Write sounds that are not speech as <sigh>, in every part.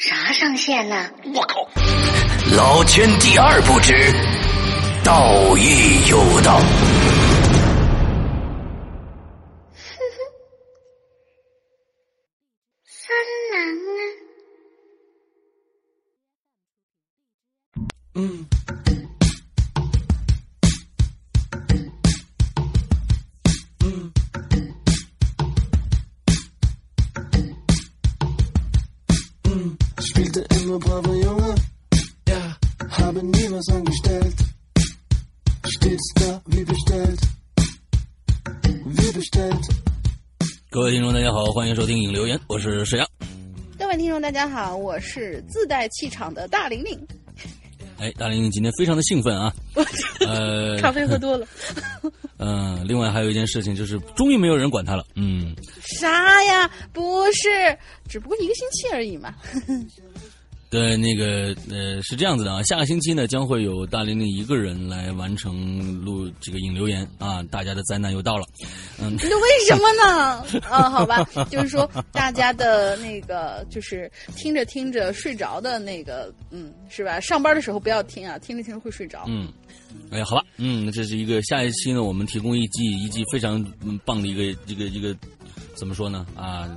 啥上线呢？我靠！老千第二不知，道义有道。三郎啊！嗯。嗯。迎收听影留言，我是沈阳。各位听众，大家好，我是自带气场的大玲玲。哎，大玲玲今天非常的兴奋啊，呃，<laughs> 咖啡喝多了。<laughs> 嗯、另外还有一件事情就是，终于没有人管他了。嗯，啥呀？不是，只不过一个星期而已嘛。对，那个呃是这样子的啊，下个星期呢将会有大玲玲一个人来完成录这个引留言啊，大家的灾难又到了。嗯，那为什么呢？<laughs> 啊，好吧，就是说大家的那个，就是听着听着睡着的那个，嗯，是吧？上班的时候不要听啊，听着听着会睡着。嗯，哎，好吧，嗯，这是一个下一期呢，我们提供一季一季非常嗯棒的一个一个一个怎么说呢啊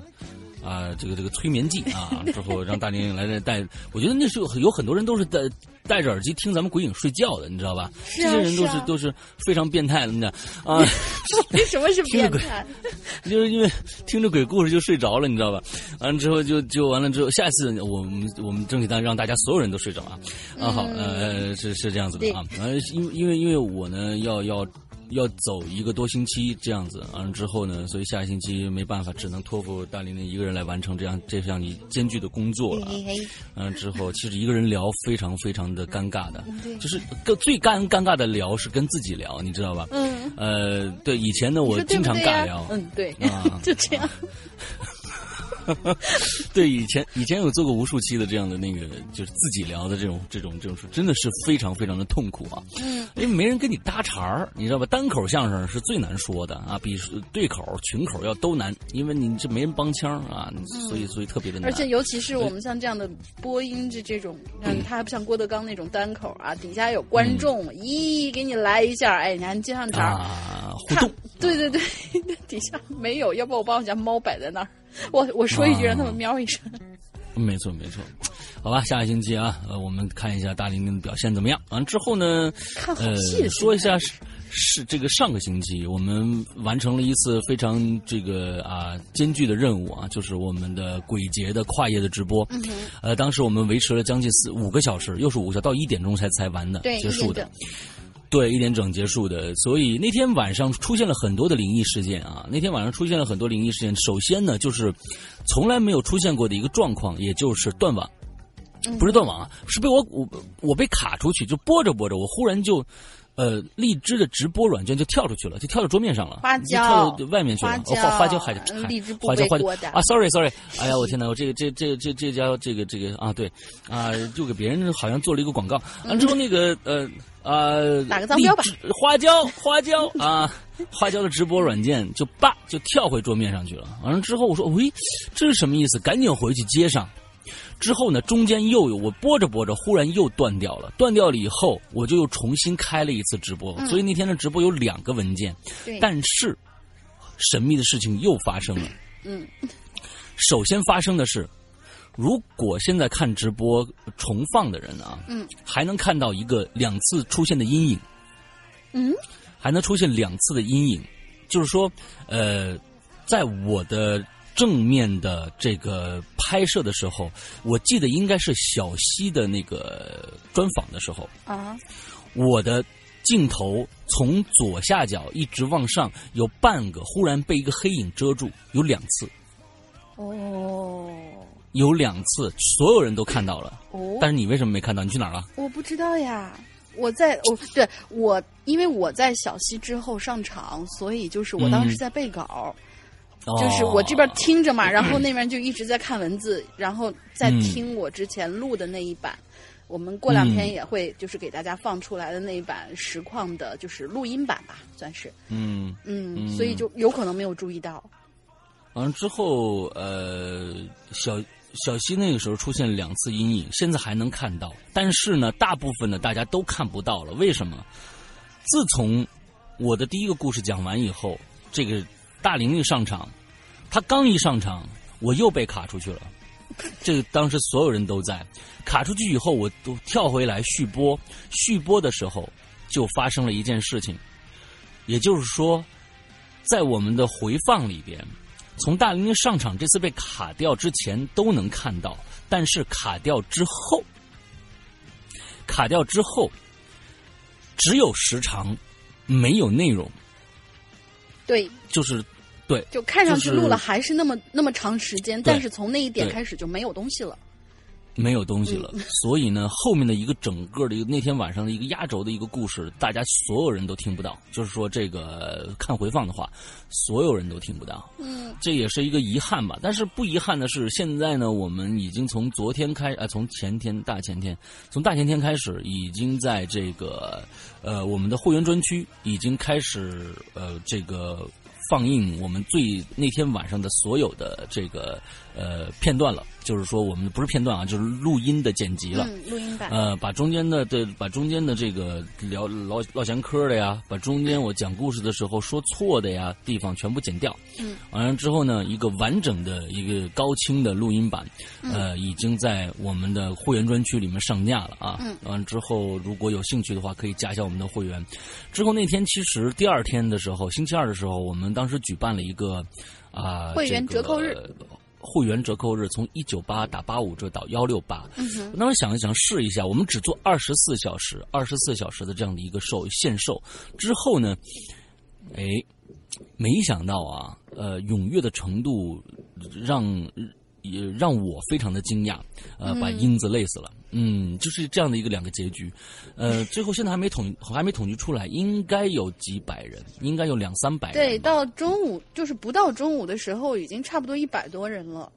啊这个这个催眠剂啊，<laughs> 之后让大玲玲来这带，我觉得那时候有很多人都是戴戴着耳机听咱们鬼影睡觉的，你知道吧？是啊这些人都是啊都是非常变态的，你知道 <laughs> 啊。<laughs> 为什么是变态？就是因为听着鬼故事就睡着了，你知道吧？完了之后就就完了之后，下次我们我们争取当让大家所有人都睡着啊啊好呃是是这样子的啊，完了因为因为因为我呢要要。要走一个多星期这样子，完了之后呢，所以下个星期没办法，只能托付大玲玲一个人来完成这样这项你艰巨的工作了啊。嘿嘿，嗯，之后其实一个人聊非常非常的尴尬的，就是更最尴尴尬的聊是跟自己聊，你知道吧？嗯，呃，对，以前呢我经常尬聊，嗯，对啊，<laughs> 就这样。<laughs> <laughs> 对，以前以前有做过无数期的这样的那个，就是自己聊的这种这种这种事，真的是非常非常的痛苦啊。嗯，因为没人跟你搭茬儿，你知道吧？单口相声是最难说的啊，比对口、群口要都难，因为你这没人帮腔啊，所以所以特别的难。而且尤其是我们像这样的播音这这种，嗯，他还不像郭德纲那种单口啊，底下有观众，咦，给你来一下，哎，你还接上茬互动，对对对，<laughs> 底下没有，要不我把我家猫摆在那儿，我我说一句，啊让他们喵一声。没错没错。好吧，下个星期啊，呃，我们看一下大玲玲的表现怎么样。完之后呢，看戏的，说一下是是这个上个星期我们完成了一次非常这个啊艰巨的任务啊，就是我们的鬼节的跨夜的直播。嗯呃，当时我们维持了将近四五个小时，又是五个小时，到一点钟才才完的，结束的。对，一点整结束的。所以那天晚上出现了很多的灵异事件啊。那天晚上出现了很多灵异事件。首先呢，就是从来没有出现过的一个状况，也就是断网。嗯不是断网啊，是被我我我被卡出去，就播着播着，我忽然就呃，荔枝的直播软件就跳出去了，就跳到桌面上了，跳到外面去了。花椒哦，花椒还是荔枝不花椒花椒啊，sorry sorry，哎呀，我天哪，我这个这这这这家这个这个啊，对啊，就给别人好像做了一个广告，完之后那个 <laughs> 呃啊，打个脏标吧花椒花椒啊，花椒的直播软件就叭就跳回桌面上去了。完了之后我说，喂，这是什么意思？赶紧回去接上。之后呢，中间又有我播着播着，忽然又断掉了。断掉了以后，我就又重新开了一次直播。所以那天的直播有两个文件，但是神秘的事情又发生了。嗯，<laughs> 首先发生的是，如果现在看直播重放的人啊，嗯，还能看到一个两次出现的阴影，嗯，还能出现两次的阴影，就是说，呃，在我的正面的这个拍摄的时候，我记得应该是小溪的那个专访的时候，啊，我的镜头从左下角一直往上，有半个忽然被一个黑影遮住，有两次，哦。有两次，所有人都看到了，哦，但是你为什么没看到？你去哪儿了？我不知道呀。我在我对我，因为我在小溪之后上场，所以就是我当时嗯。在背稿，哦就是我这边听着嘛，<clears throat> 然后那边就一直在看文字，然后再嗯听我之前录的那一版。我们过两天嗯也会就是给大家放出来的那一版实况的，就是录音版吧，算是，嗯，嗯，嗯所以就有可能没有注意到。完了之后，呃，小小溪那个时候出现两次阴影，现在还能看到，但是呢，大部分的大家都看不到了。为什么？自从我的第一个故事讲完以后，这个大玲玲上场，她刚一上场，我又被卡出去了。这个当时所有人都在，卡出去以后，我都跳回来续播，续播的时候就发生了一件事情，也就是说，在我们的回放里边。从大玲玲上场这次被卡掉之前都能看到，但是卡掉之后，卡掉之后只有时长，没有内容，对，就是对就看上去录了还是那么那么长时间，但是从那一点开始就没有东西了。没有东西了。<laughs> 所以呢，后面的一个整个的一个那天晚上的一个压轴的一个故事，大家所有人都听不到。就是说，这个看回放的话，所有人都听不到。嗯，这也是一个遗憾吧。但是不遗憾的是，现在呢，我们已经从昨天开，呃，从前天、大前天，从大前天开始，已经在这个呃我们的会员专区已经开始呃这个放映我们最那天晚上的所有的这个呃片段了。就是说，我们不是片段啊，就是录音的剪辑了。嗯，录音版。呃，把中间的对，把中间的这个聊唠唠闲嗑的呀，把中间我讲故事的时候说错的呀地方全部剪掉。嗯，完了之后呢，一个完整的一个高清的录音版，呃，已经在我们的会员专区里面上架了啊。嗯完了之后，如果有兴趣的话，可以加一下我们的会员。之后那天其实第二天的时候，星期二的时候，我们当时举办了一个啊、会员这个折扣日会员折扣日从一九八打八五折到幺六八，嗯，我当时想一想，试一下，我们只做二十四小时，二十四小时的这样的一个售限售。之后呢，哎，没想到啊，呃，踊跃的程度让也让我非常的惊讶，呃，把英子累死了。嗯，就是这样的一个两个结局，呃，<laughs> 最后现在还没统还没统计出来，应该有几百人，应该有两三百人。对，到中午就是不到中午的时候，已经差不多一百多人了。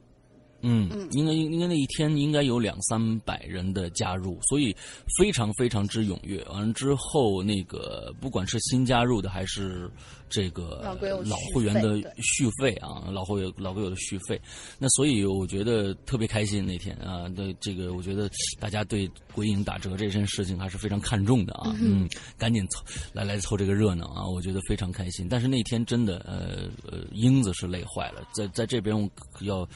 嗯嗯，应该应该那一天应该有两三百人的加入，所以非常非常之踊跃。完了之后，那个不管是新加入的还是这个老会员的续费啊，老会员老会员的续费，那所以我觉得特别开心那天啊，那这个我觉得大家对鬼影打折这件事情还是非常看重的啊，嗯，赶紧凑来来凑这个热闹啊，我觉得非常开心。但是那天真的呃呃，英子是累坏了，在在这边我要。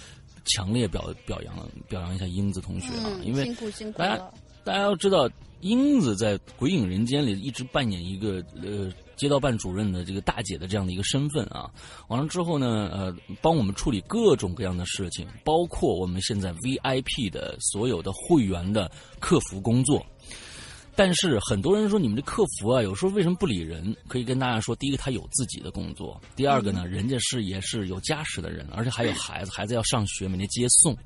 强烈表表扬表扬一下英子同学啊，嗯，因为辛苦辛苦大家。大家要知道，英子在《鬼影人间》里一直扮演一个呃街道办主任的这个大姐的这样的一个身份啊。完了之后呢，呃，帮我们处理各种各样的事情，包括我们现在 VIP 的所有的会员的客服工作。但是很多人说你们这客服啊，有时候为什么不理人？可以跟大家说，第一个他有自己的工作，第二个呢，人家是也是有家室的人，而且还有孩子，孩子要上学，每天接送。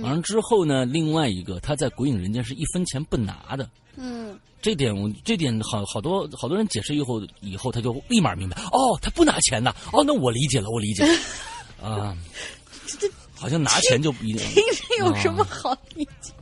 完了之后呢，另外一个他在《鬼影人间》是一分钱不拿的，嗯，这点我这点好好多好多人解释以后以后他就立马明白哦，他不拿钱呐哦，那我理解了，我理解了 <laughs> 啊，好像拿钱就不一定听着有什么好理解？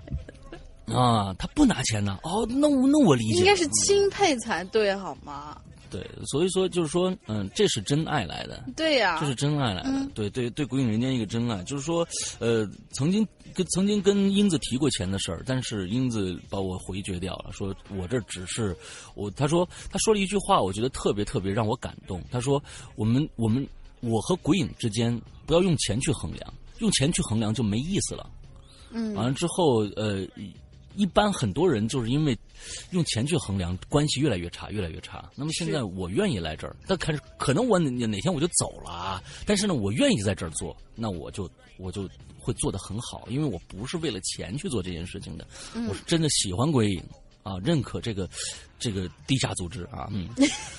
啊，他不拿钱呢哦，那我那我理解了，应该是钦佩才对，好吗？对，所以说就是说，嗯，这是真爱来的，对呀、这是真爱来的，嗯。对对对，鬼影人间一个真爱，就是说，呃，曾经跟曾经跟英子提过钱的事儿，但是英子把我回绝掉了，说我这只是我，他说他说了一句话，我觉得特别特别让我感动，他说我们我们我和鬼影之间不要用钱去衡量，用钱去衡量就没意思了。嗯，完了之后，呃，一般很多人就是因为用钱去衡量，关系越来越差，越来越差。那么现在我愿意来这儿，但可是可能我哪哪天我就走了啊，但是呢，我愿意在这儿做，那我就我就会做得很好，因为我不是为了钱去做这件事情的，我是真的喜欢鬼影啊，认可这个这个地下组织啊，嗯，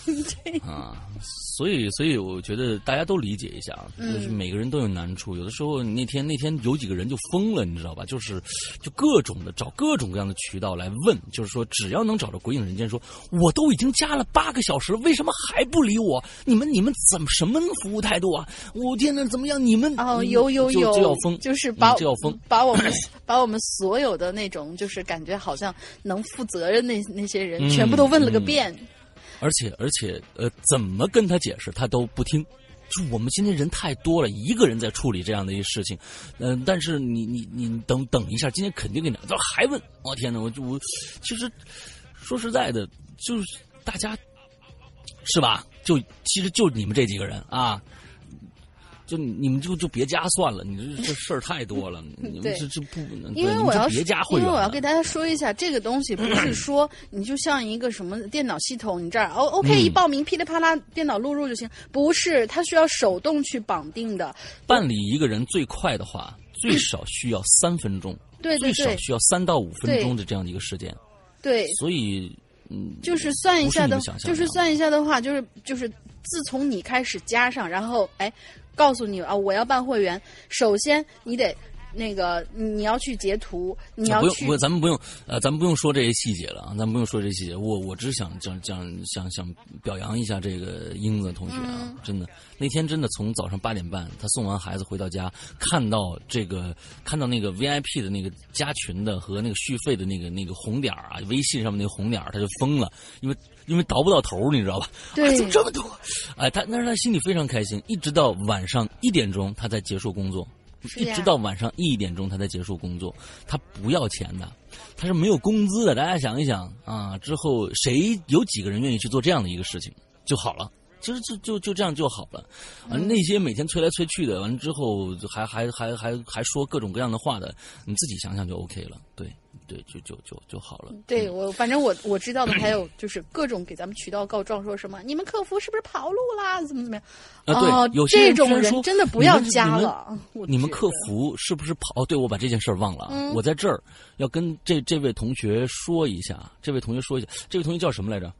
<laughs> 啊，所以所以我觉得大家都理解一下，啊，就是每个人都有难处。有的时候那天那天有几个人就疯了，你知道吧？就是就各种的找各种各样的渠道来问，就是说只要能找到鬼影人间说，我都已经加了八个小时了，为什么还不理我？你们你们怎么什么服务态度啊？我天呐，怎么样？你们哦，嗯有有就有，就要疯，就是把嗯就要疯。把我们把我们所有的那种，就是感觉好像能负责任那那些人，嗯全部都问了个嗯遍。而且而且呃，怎么跟他解释他都不听。就我们今天人太多了，一个人在处理这样的一个事情，嗯、但是你你你等等一下，今天肯定给你，这还问，我、天哪，我就我其实说实在的，就是大家是吧？就其实就你们这几个人啊。就你你们就就别加算了，你这这事儿太多了，<laughs> 你们这这不，因为我要就别加会因为我要给大家说一下，这个东西不是 <clears throat> 说你就像一个什么电脑系统，你这儿哦 OK 嗯一报名噼里啪啦电脑录入就行，不是，它需要手动去绑定的。办理一个人最快的话，最少需要三分钟，对对对。最少需要三到五分钟的这样的一个时间。对，所以，嗯，就是算一下的。就是算一下的话，就是就是自从你开始加上，然后哎，告诉你啊，我要办会员，首先你得那个你要去截图，你要去不用不，咱们不用呃，咱们不用说这些细节了啊，咱们不用说这些细节。我我只是想讲讲想想表扬一下这个英子同学啊，嗯真的那天真的从早上八点半，他送完孩子回到家，看到这个看到那个 VIP 的那个加群的和那个续费的那个那个红点儿啊，微信上面那个红点儿他就疯了，因为因为倒不到头，你知道吧？对啊 <laughs> 怎么这么多？哎，他那是他心里非常开心，一直到晚上一点钟他才结束工作。一直到晚上一点钟他才结束工作，他不要钱的，他是没有工资的。大家想一想啊，之后谁有几个人愿意去做这样的一个事情就好了。其实就就就这样就好了，啊，嗯那些每天催来催去的，完了之后还还还还还说各种各样的话的，你自己想想就 OK 了，对对，就就就就好了。对我，反正我我知道的还有就是各种给咱们渠道告状，说什么你们客服是不是跑路啦？怎么怎么样？啊，对，这种人真的不要加了。我你们客服是不是跑？哦，对，我把这件事儿忘了我在这儿要跟这这位同学说一下，这位同学说一下，这位同学叫什么来着？呃，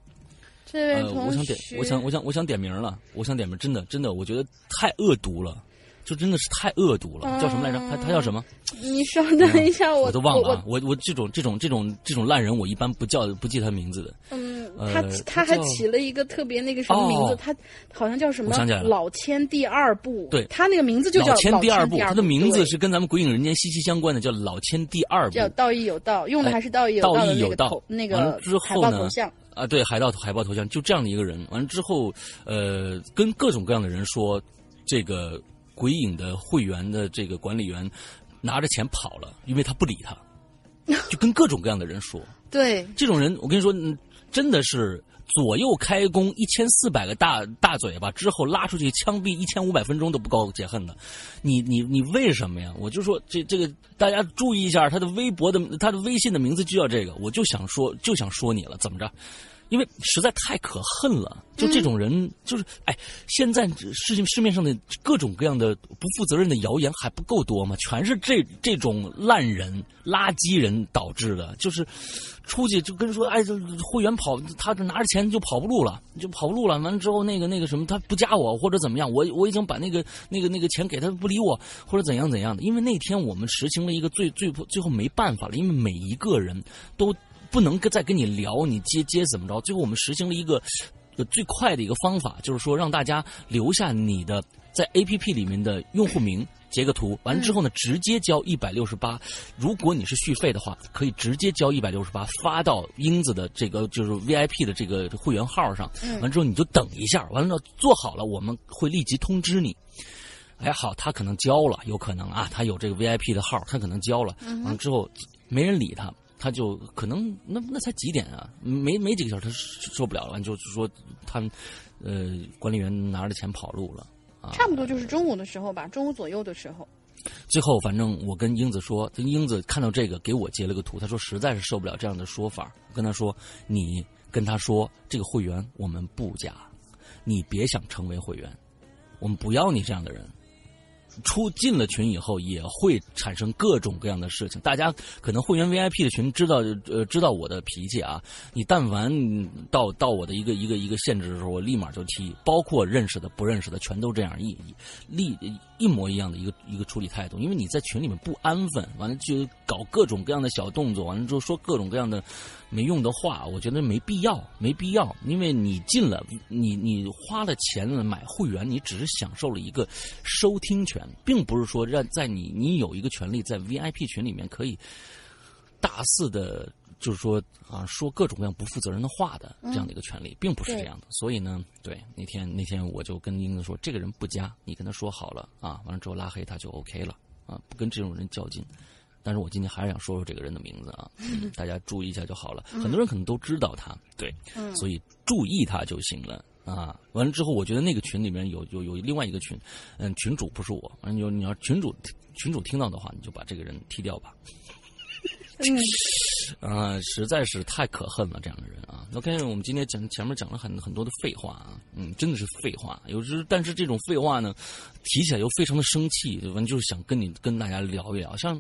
这位同学，我想点，我想，我想，我想点名了。我想点名，真的，真的，我觉得太恶毒了，就真的是太恶毒了。叫什么来着？他他叫什么？你稍等一下，我我都忘了我啊。我我这种这种这种这种烂人，我一般不叫不记他名字的。嗯，呃他他还起了一个特别那个什么名字，哦他好像叫什么我想起来了老千第二部，对他那个名字就叫老千第第二部，他的名字是跟咱们《鬼影人间》息息相关的，叫老千第二部叫。道义有道，用的还是道义有道义有道那个之海后呢报头像，啊，对，海盗海报头像就这样的一个人。完了之后，呃，跟各种各样的人说，这个鬼影的会员的这个管理员拿着钱跑了，因为他不理他，<laughs> 就跟各种各样的人说。对，这种人，我跟你说，嗯真的是左右开弓一千四百个大大嘴巴之后拉出去枪毙一千五百分钟都不够解恨的。你你你为什么呀？我就说这这个大家注意一下，他的微博的他的微信的名字就叫这个，我就想说就想说你了，怎么着？因为实在太可恨了，就这种人，就是哎，现在市市面上的各种各样的不负责任的谣言还不够多吗？全是这这种烂人、垃圾人导致的，就是出去就跟说，哎，这会员跑，他拿着钱就跑不路了，就跑不路了。完了之后，那个那个什么，他不加我或者怎么样，我我已经把那个那个那个钱给他不理我，或者怎样怎样的。因为那天我们实行了一个最最最后没办法了，因为每一个人都。不能跟再跟你聊你接接怎么着。最后我们实行了一个呃最快的一个方法，就是说让大家留下你的在 A P P 里面的用户名。截个图，完了之后呢，直接交一百六十八。如果你是续费的话，可以直接交一百六十八，发到英子的这个就是 VIP 的这个会员号上。完之后你就等一下，完了做好了，我们会立即通知你。哎，好，他可能交了，有可能啊，他有这个 VIP 的号，他可能交了。完了之后没人理他，他就可能那那才几点啊？没没几个小时，他受不了了，就是说他呃管理员拿着钱跑路了。差不多就是中午的时候吧，中午左右的时候。最后，反正我跟英子说，英子看到这个给我截了个图，他说实在是受不了这样的说法。跟他说，你跟他说这个会员我们不加，你别想成为会员，我们不要你这样的人。出进了群以后，也会产生各种各样的事情。大家可能会员 VIP 的群知道，呃，知道我的脾气啊。你但凡到到我的一个一个一个限制的时候，我立马就踢，包括认识的、不认识的，全都这样一立一模一样的一个一个处理态度。因为你在群里面不安分，完了就搞各种各样的小动作，完了之后说各种各样的没用的话，我觉得没必要，没必要。因为你进了，你你花了钱了买会员，你只是享受了一个收听权。并不是说让在你你有一个权利在 VIP 群里面可以大肆的，就是说啊说各种各样不负责任的话的这样的一个权利，并不是这样的。所以呢，对那天那天我就跟英子说，这个人不加，你跟他说好了啊，完了之后拉黑他就 OK 了啊，不跟这种人较劲。但是我今天还是想说说这个人的名字啊，<laughs> 大家注意一下就好了。很多人可能都知道他，对，所以注意他就行了。啊，完了之后，我觉得那个群里面有有有另外一个群，嗯，群主不是我，完了有你要群主群主听到的话，你就把这个人踢掉吧。嗯，<laughs> 啊，实在是太可恨了，这样的人啊。OK，我们今天讲前面讲了很很多的废话啊，嗯，真的是废话。有时但是这种废话呢，提起来又非常的生气，反正就是想跟你跟大家聊一聊，像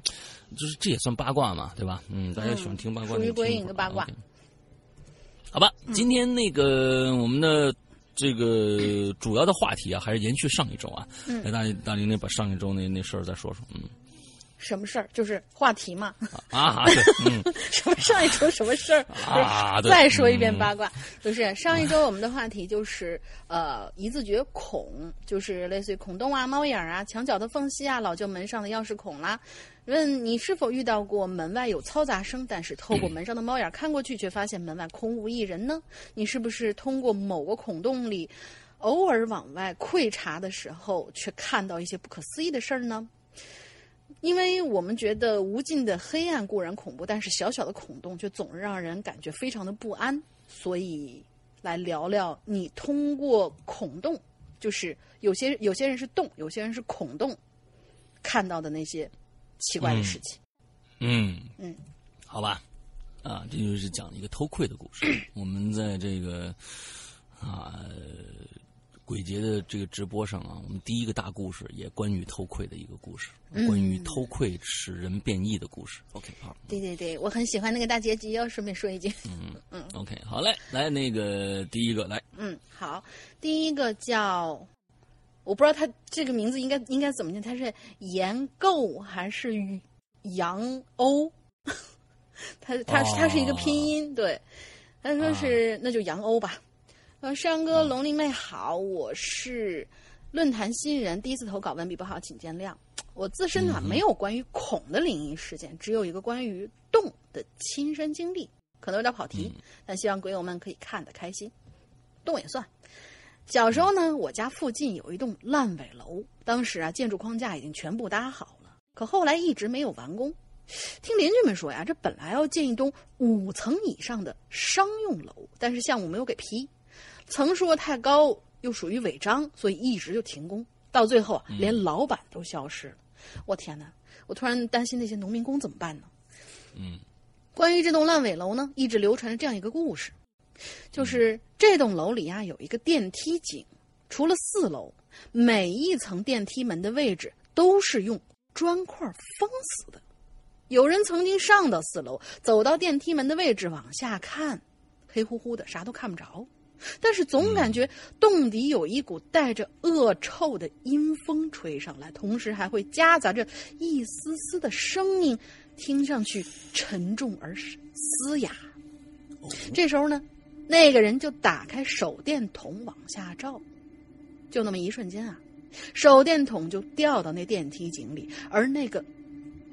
就是这也算八卦嘛，对吧？嗯，大家喜欢听八卦，属于鬼影的八卦。好吧，今天那个我们的。这个主要的话题啊，还是延续上一周啊。嗯，大大林，那把上一周那那事儿再说说。嗯，什么事儿？就是话题嘛。啊，<laughs> 对，嗯，什么上一周什么事儿？啊，再说一遍八卦，就是上一周我们的话题就是呃，一字诀孔，就是类似于孔洞啊、猫眼啊、墙角的缝隙啊、老旧门上的钥匙孔啦。问你是否遇到过门外有嘈杂声，但是透过门上的猫眼看过去，却发现门外空无一人呢？你是不是通过某个孔洞里，偶尔往外窥察的时候，却看到一些不可思议的事儿呢？因为我们觉得无尽的黑暗固然恐怖，但是小小的孔洞却总是让人感觉非常的不安。所以，来聊聊你通过孔洞，就是有些有些人是洞，有些人是孔洞，看到的那些。奇怪的事情，嗯嗯，好吧，啊，这就是讲一个偷窥的故事。<clears throat> 我们在这个啊鬼节的这个直播上啊，我们第一个大故事也关于偷窥的一个故事，关于偷窥使人变异的故事。OK，好，对对对，我很喜欢那个大结局，要顺便说一句。嗯 <laughs> 嗯，OK，好嘞，来那个第一个来，嗯，好，第一个叫。我不知道他这个名字应该应该怎么念，他是颜构还是杨欧？他他他是一个拼音，对，他说是那就杨欧吧。呃，山哥龙鳞妹好，我是论坛新人，第一次投稿，文笔不好，请见谅。我自身呢没有关于孔的灵异事件，只有一个关于洞的亲身经历，可能有点跑题，但希望鬼友们可以看得开心。洞也算。小时候呢，我家附近有一栋烂尾楼，当时啊，建筑框架已经全部搭好了，可后来一直没有完工。听邻居们说呀，这本来要建一栋五层以上的商用楼，但是项目没有给批，层数太高又属于违章，所以一直就停工。到最后啊，连老板都消失了。我天哪！我突然担心那些农民工怎么办呢？嗯，关于这栋烂尾楼呢，一直流传着这样一个故事。就是这栋楼里啊，有一个电梯井，除了四楼，每一层电梯门的位置都是用砖块封死的。有人曾经上到四楼，走到电梯门的位置往下看，黑乎乎的，啥都看不着，但是总感觉洞底有一股带着恶臭的阴风吹上来，同时还会夹杂着一丝丝的声音，听上去沉重而嘶哑。这时候呢，那个人就打开手电筒往下照，就那么一瞬间啊，手电筒就掉到那电梯井里，而那个，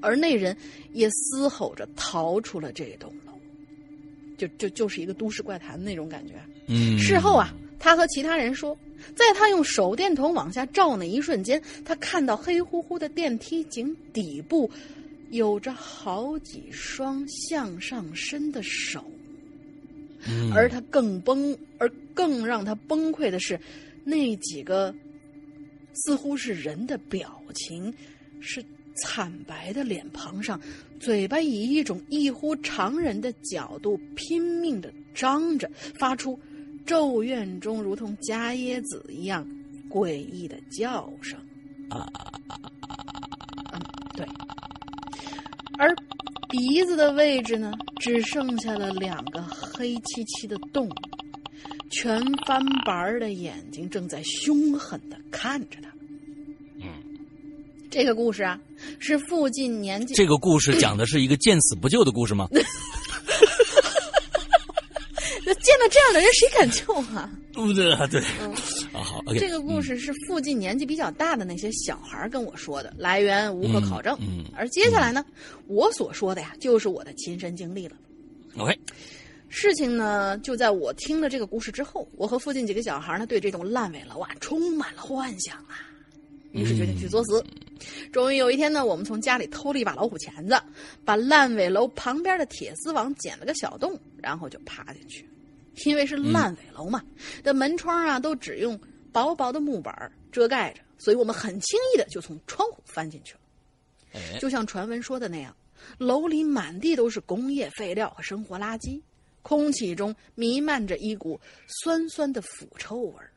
而那人也嘶吼着逃出了这栋楼，就就就是一个都市怪谈那种感觉。嗯，事后啊，他和其他人说，在他用手电筒往下照那一瞬间，他看到黑乎乎的电梯井底部有着好几双向上伸的手。嗯而他更崩，而更让他崩溃的是，那几个似乎是人的表情，是惨白的脸庞上，嘴巴以一种异乎常人的角度拼命的张着，发出咒怨中如同伽椰子一样诡异的叫声。嗯，对。而鼻子的位置呢，只剩下了两个黑漆漆的洞，全翻白儿的眼睛正在凶狠的看着他。嗯，这个故事啊，是附近年纪这个故事讲的是一个见死不救的故事吗？<laughs> 见到这样的人，谁敢救啊？对对对，啊好这个故事是附近年纪比较大的那些小孩跟我说的，来源无可考证。嗯嗯而接下来呢，我所说的呀，就是我的亲身经历了。OK，事情呢，就在我听了这个故事之后，我和附近几个小孩呢，对这种烂尾楼啊，充满了幻想啊，于是决定去作死。终于有一天呢，我们从家里偷了一把老虎钳子，把烂尾楼旁边的铁丝网剪了个小洞，然后就爬进去。因为是烂尾楼嘛，这门窗啊都只用薄薄的木板遮盖着，所以我们很轻易的就从窗户翻进去了。哎，就像传闻说的那样，楼里满地都是工业废料和生活垃圾，空气中弥漫着一股酸酸的腐臭味儿。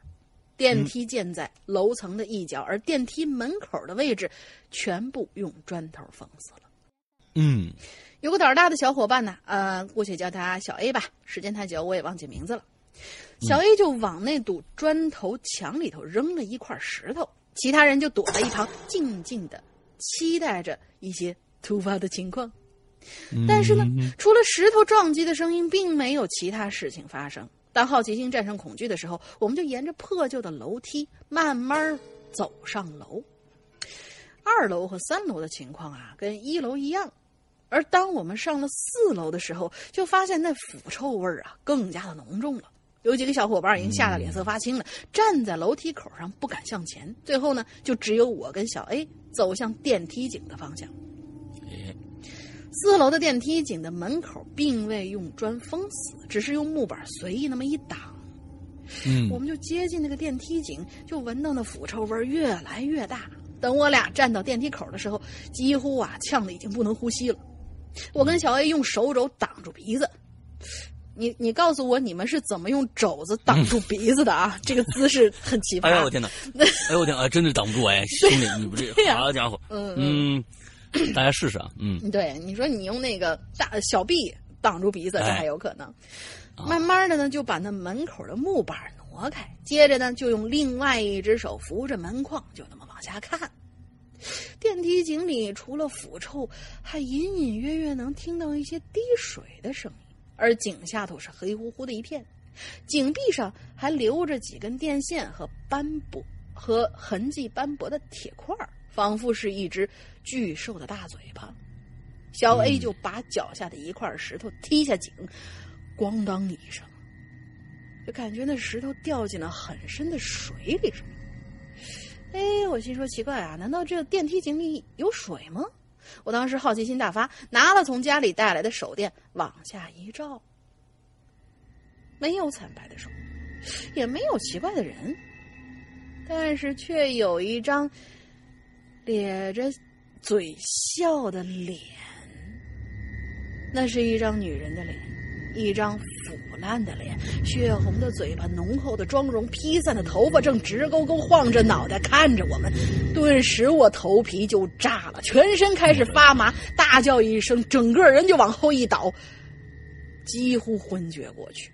电梯建在楼层的一角，而电梯门口的位置全部用砖头封死了。嗯有个胆儿大的小伙伴呢，呃，姑且叫他小 A 吧。时间太久，我也忘记名字了。小 A 就往那堵砖头墙里头扔了一块石头，其他人就躲在一旁，静静的期待着一些突发的情况。但是呢，除了石头撞击的声音，并没有其他事情发生。当好奇心战胜恐惧的时候，我们就沿着破旧的楼梯慢慢走上楼。二楼和三楼的情况啊，跟一楼一样。而当我们上了四楼的时候，就发现那腐臭味儿啊更加的浓重了。有几个小伙伴已经吓得脸色发青了，站在楼梯口上不敢向前。最后呢，就只有我跟小 A 走向电梯井的方向。哎，四楼的电梯井的门口并未用砖封死，只是用木板随意那么一挡。嗯我们就接近那个电梯井，就闻到那腐臭味越来越大。等我俩站到电梯口的时候，几乎啊呛的已经不能呼吸了。我跟小 A 用手肘挡住鼻子。你你告诉我，你们是怎么用肘子挡住鼻子的啊？<laughs> 这个姿势很奇葩。哎呦我天哪，哎呦我天啊，真的挡不住哎，兄弟你不这 <laughs> 好家伙，嗯嗯，<clears throat> 大家试试啊，嗯对，你说你用那个大小臂挡住鼻子，这哎还有可能。啊慢慢的呢，就把那门口的木板挪开，接着呢，就用另外一只手扶着门框，就那么往下看。电梯井里除了腐臭，还隐隐约约能听到一些滴水的声音，而井下头是黑乎乎的一片，井壁上还留着几根电线和斑驳和痕迹斑驳的铁块儿仿佛是一只巨兽的大嘴巴。小 A 就把脚下的一块石头踢下井，咣当一声，就感觉那石头掉进了很深的水里似的。哎，我心说奇怪啊，难道这个电梯井里有水吗？我当时好奇心大发，拿了从家里带来的手电往下一照，没有惨白的手，也没有奇怪的人，但是却有一张咧着嘴笑的脸。那是一张女人的脸，一张腐烂的脸，血红的嘴巴，浓厚的妆容，披散的头发，正直勾勾晃着脑袋看着我们。顿时我头皮就炸了，全身开始发麻，大叫一声，整个人就往后一倒，几乎昏厥过去。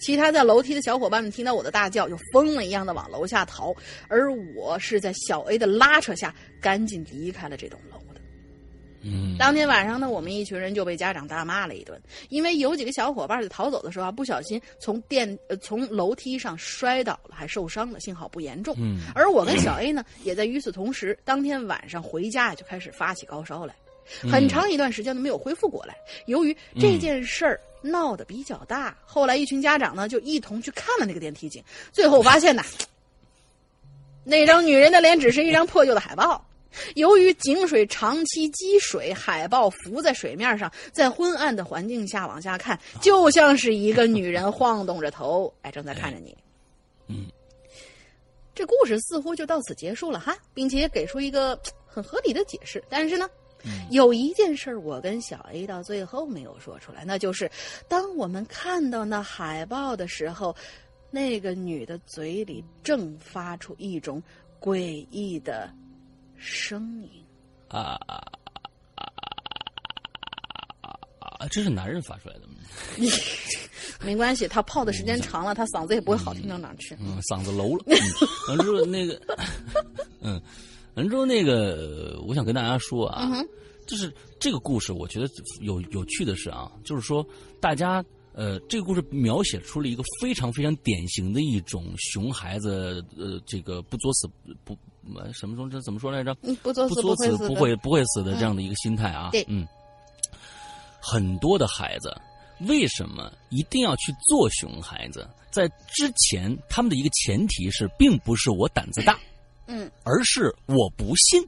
其他在楼梯的小伙伴们听到我的大叫，就疯了一样的往楼下逃，而我是在小 A 的拉扯下，赶紧离开了这栋楼的。嗯，当天晚上呢，我们一群人就被家长大骂了一顿，因为有几个小伙伴在逃走的时候啊，不小心从电呃从楼梯上摔倒了，还受伤了，幸好不严重。嗯，而我跟小 A 呢，也在与此同时，当天晚上回家就开始发起高烧来，很长一段时间都没有恢复过来。由于这件事儿闹得比较大，后来一群家长呢就一同去看了那个电梯井，最后发现呐，<tsk> 那张女人的脸只是一张破旧的海报。由于井水长期积水，海报浮在水面上，在昏暗的环境下往下看，就像是一个女人晃动着头，哎，正在看着你。嗯，这故事似乎就到此结束了哈，并且给出一个很合理的解释。但是呢，有一件事儿我跟小 A 到最后没有说出来，那就是当我们看到那海报的时候，那个女的嘴里正发出一种诡异的。声音啊啊啊啊！这是男人发出来的吗？<laughs> 没关系，他泡的时间长了，他嗓子也不会好听到哪去。嗯，嗓子楼了。<laughs> 完之后那个，嗯，完之后那个，我想跟大家说啊，就是这个故事，我觉得有有趣的是啊，就是说大家。呃，这个故事描写出了一个非常非常典型的一种熊孩子，呃，这个不作死不什么中这怎么说来着？不作不作死不会不会死的这样的一个心态啊。对，嗯，很多的孩子为什么一定要去做熊孩子？在之前，他们的一个前提是，并不是我胆子大，嗯，而是我不信，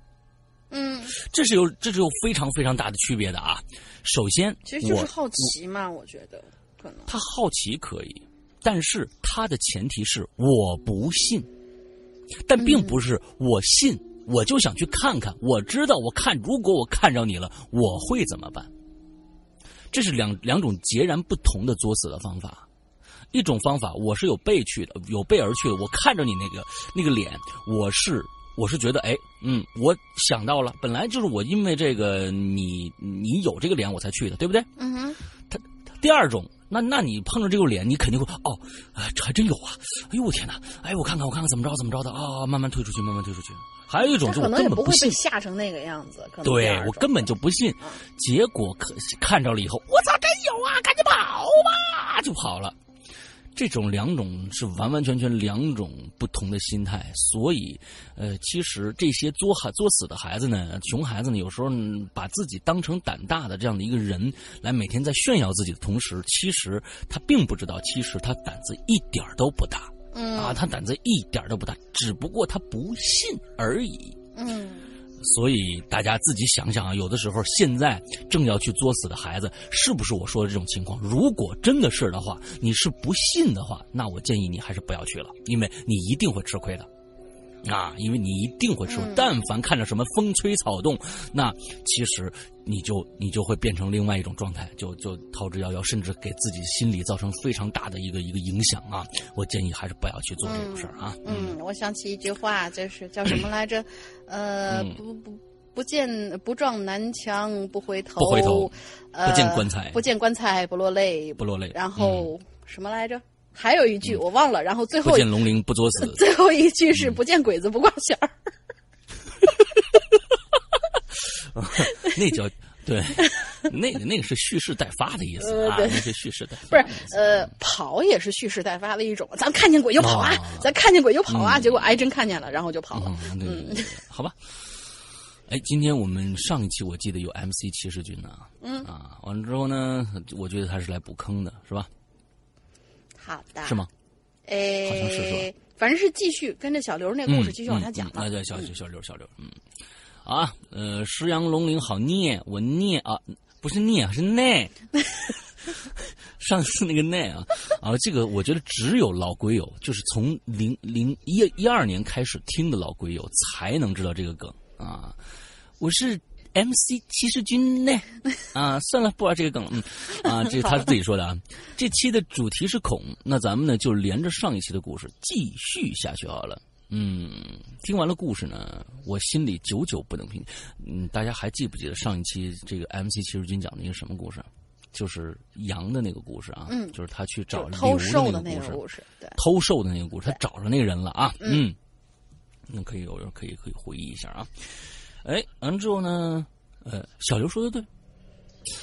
嗯，这是有这是有非常非常大的区别的啊。首先，其实就是好奇嘛，我觉得。他好奇可以，但是他的前提是我不信，但并不是我信，我就想去看看。我知道，我看，如果我看着你了，我会怎么办？这是两两种截然不同的作死的方法。一种方法，我是有备去的，有备而去的。我看着你那个那个脸，我是我是觉得，哎，嗯，我想到了，本来就是我因为这个你你有这个脸我才去的，对不对？嗯哼。他第二种。那那你碰着这个脸，你肯定会哦，还真有啊！哎呦我天哪！哎，我看看我看看怎么着怎么着的啊！慢慢退出去，慢慢退出去。还有一种就我根本不信，吓成那个样子。对我根本就不信，结果可看着了以后，我操，真有啊！赶紧跑吧，就跑了。这种两种是完完全全两种不同的心态，所以，呃，其实这些作孩作死的孩子呢，熊孩子呢，有时候把自己当成胆大的这样的一个人，来每天在炫耀自己的同时，其实他并不知道，其实他胆子一点都不大，嗯。啊，他胆子一点都不大，只不过他不信而已，嗯。所以大家自己想想啊，有的时候现在正要去作死的孩子，是不是我说的这种情况？如果真的是的话，你是不信的话，那我建议你还是不要去了，因为你一定会吃亏的。啊，因为你一定会吃亏。但凡看着什么风吹草动，那其实你就你就会变成另外一种状态，就就逃之夭夭，甚至给自己心理造成非常大的一个一个影响啊！我建议还是不要去做这种事儿啊。嗯，我想起一句话，就是叫什么来着？<coughs> 呃，不不不见不撞南墙不回头，不回头，呃，不见棺材不见棺材不落泪，不落泪。然后什么来着？还有一句我忘了，然后最后不见龙鳞不作死，<laughs> 最后一句是不见鬼子不挂弦儿。<laughs> 那叫对，那个那个是蓄势待发的意思啊，那是蓄势待发。不是呃，跑也是蓄势待发的一种。咱看见鬼就跑啊，咱看见鬼就跑啊，结果哎真看见了，然后就跑了。嗯，好吧。哎，今天我们上一期我记得有 MC 骑士军呢，嗯啊，完了之后呢，我觉得他是来补坑的，是吧？好的，是吗？哎，好像是是吧？反正是继续跟着小刘那故事继续往下讲嘛。对，小小刘小刘，嗯，啊，呃，石羊龙鳞好念，我念啊，不是念，是耐。<laughs> 上次那个奈啊啊，这个我觉得只有老鬼友，就是从零零一一二年开始听的老鬼友才能知道这个梗啊。我是。MC 骑士军呢？<laughs> 啊，算了，不玩这个梗了。嗯，啊，<laughs> 这是他自己说的啊。这期的主题是恐，那咱们呢就连着上一期的故事继续下去好了。嗯，听完了故事呢，我心里久久不能平。嗯，大家还记不记得上一期这个 MC 骑士军讲的一个什么故事？就是羊的那个故事啊。嗯，就是他去找偷兽的那个故事。对，偷兽的那个故事，他找着那个人了啊。嗯，那可以有人可以可以回忆一下啊。哎，完之后呢？呃，小刘说的对，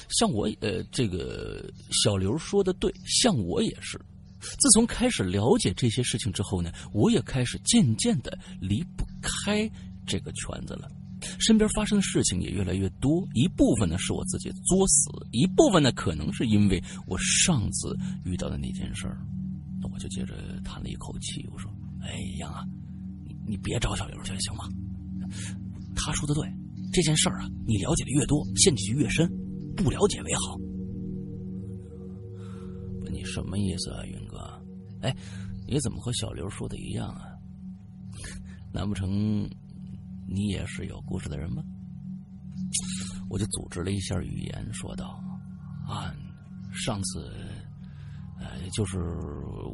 像我呃，这个小刘说的对，像我也是。自从开始了解这些事情之后呢，我也开始渐渐的离不开这个圈子了。身边发生的事情也越来越多，一部分呢是我自己作死，一部分呢可能是因为我上次遇到的那件事儿。那我就接着叹了一口气，我说：“哎，杨啊，你你别找小刘去，行吗？他说的对，这件事儿啊，你了解的越多，陷进去越深，不了解为好。”，你什么意思啊，云哥？哎，你怎么和小刘说的一样啊？<laughs> 难不成你也是有故事的人吗？我就组织了一下语言，说道：“啊，上次，呃，就是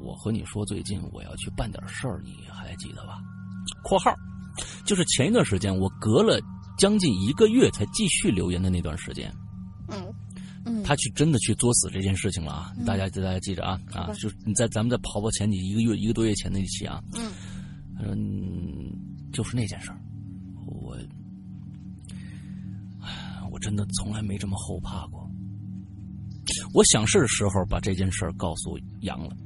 我和你说最近我要去办点事儿，你还记得吧？”（括号）就是前一段时间我隔了将近一个月才继续留言的那段时间。嗯嗯，他去真的去作死这件事情了啊！大家大家记着啊啊！就是你在咱们在跑跑前几一个月一个多月前那一期啊，嗯，嗯，就是那件事儿，我，我真的从来没这么后怕过。我想是时候把这件事儿告诉杨了，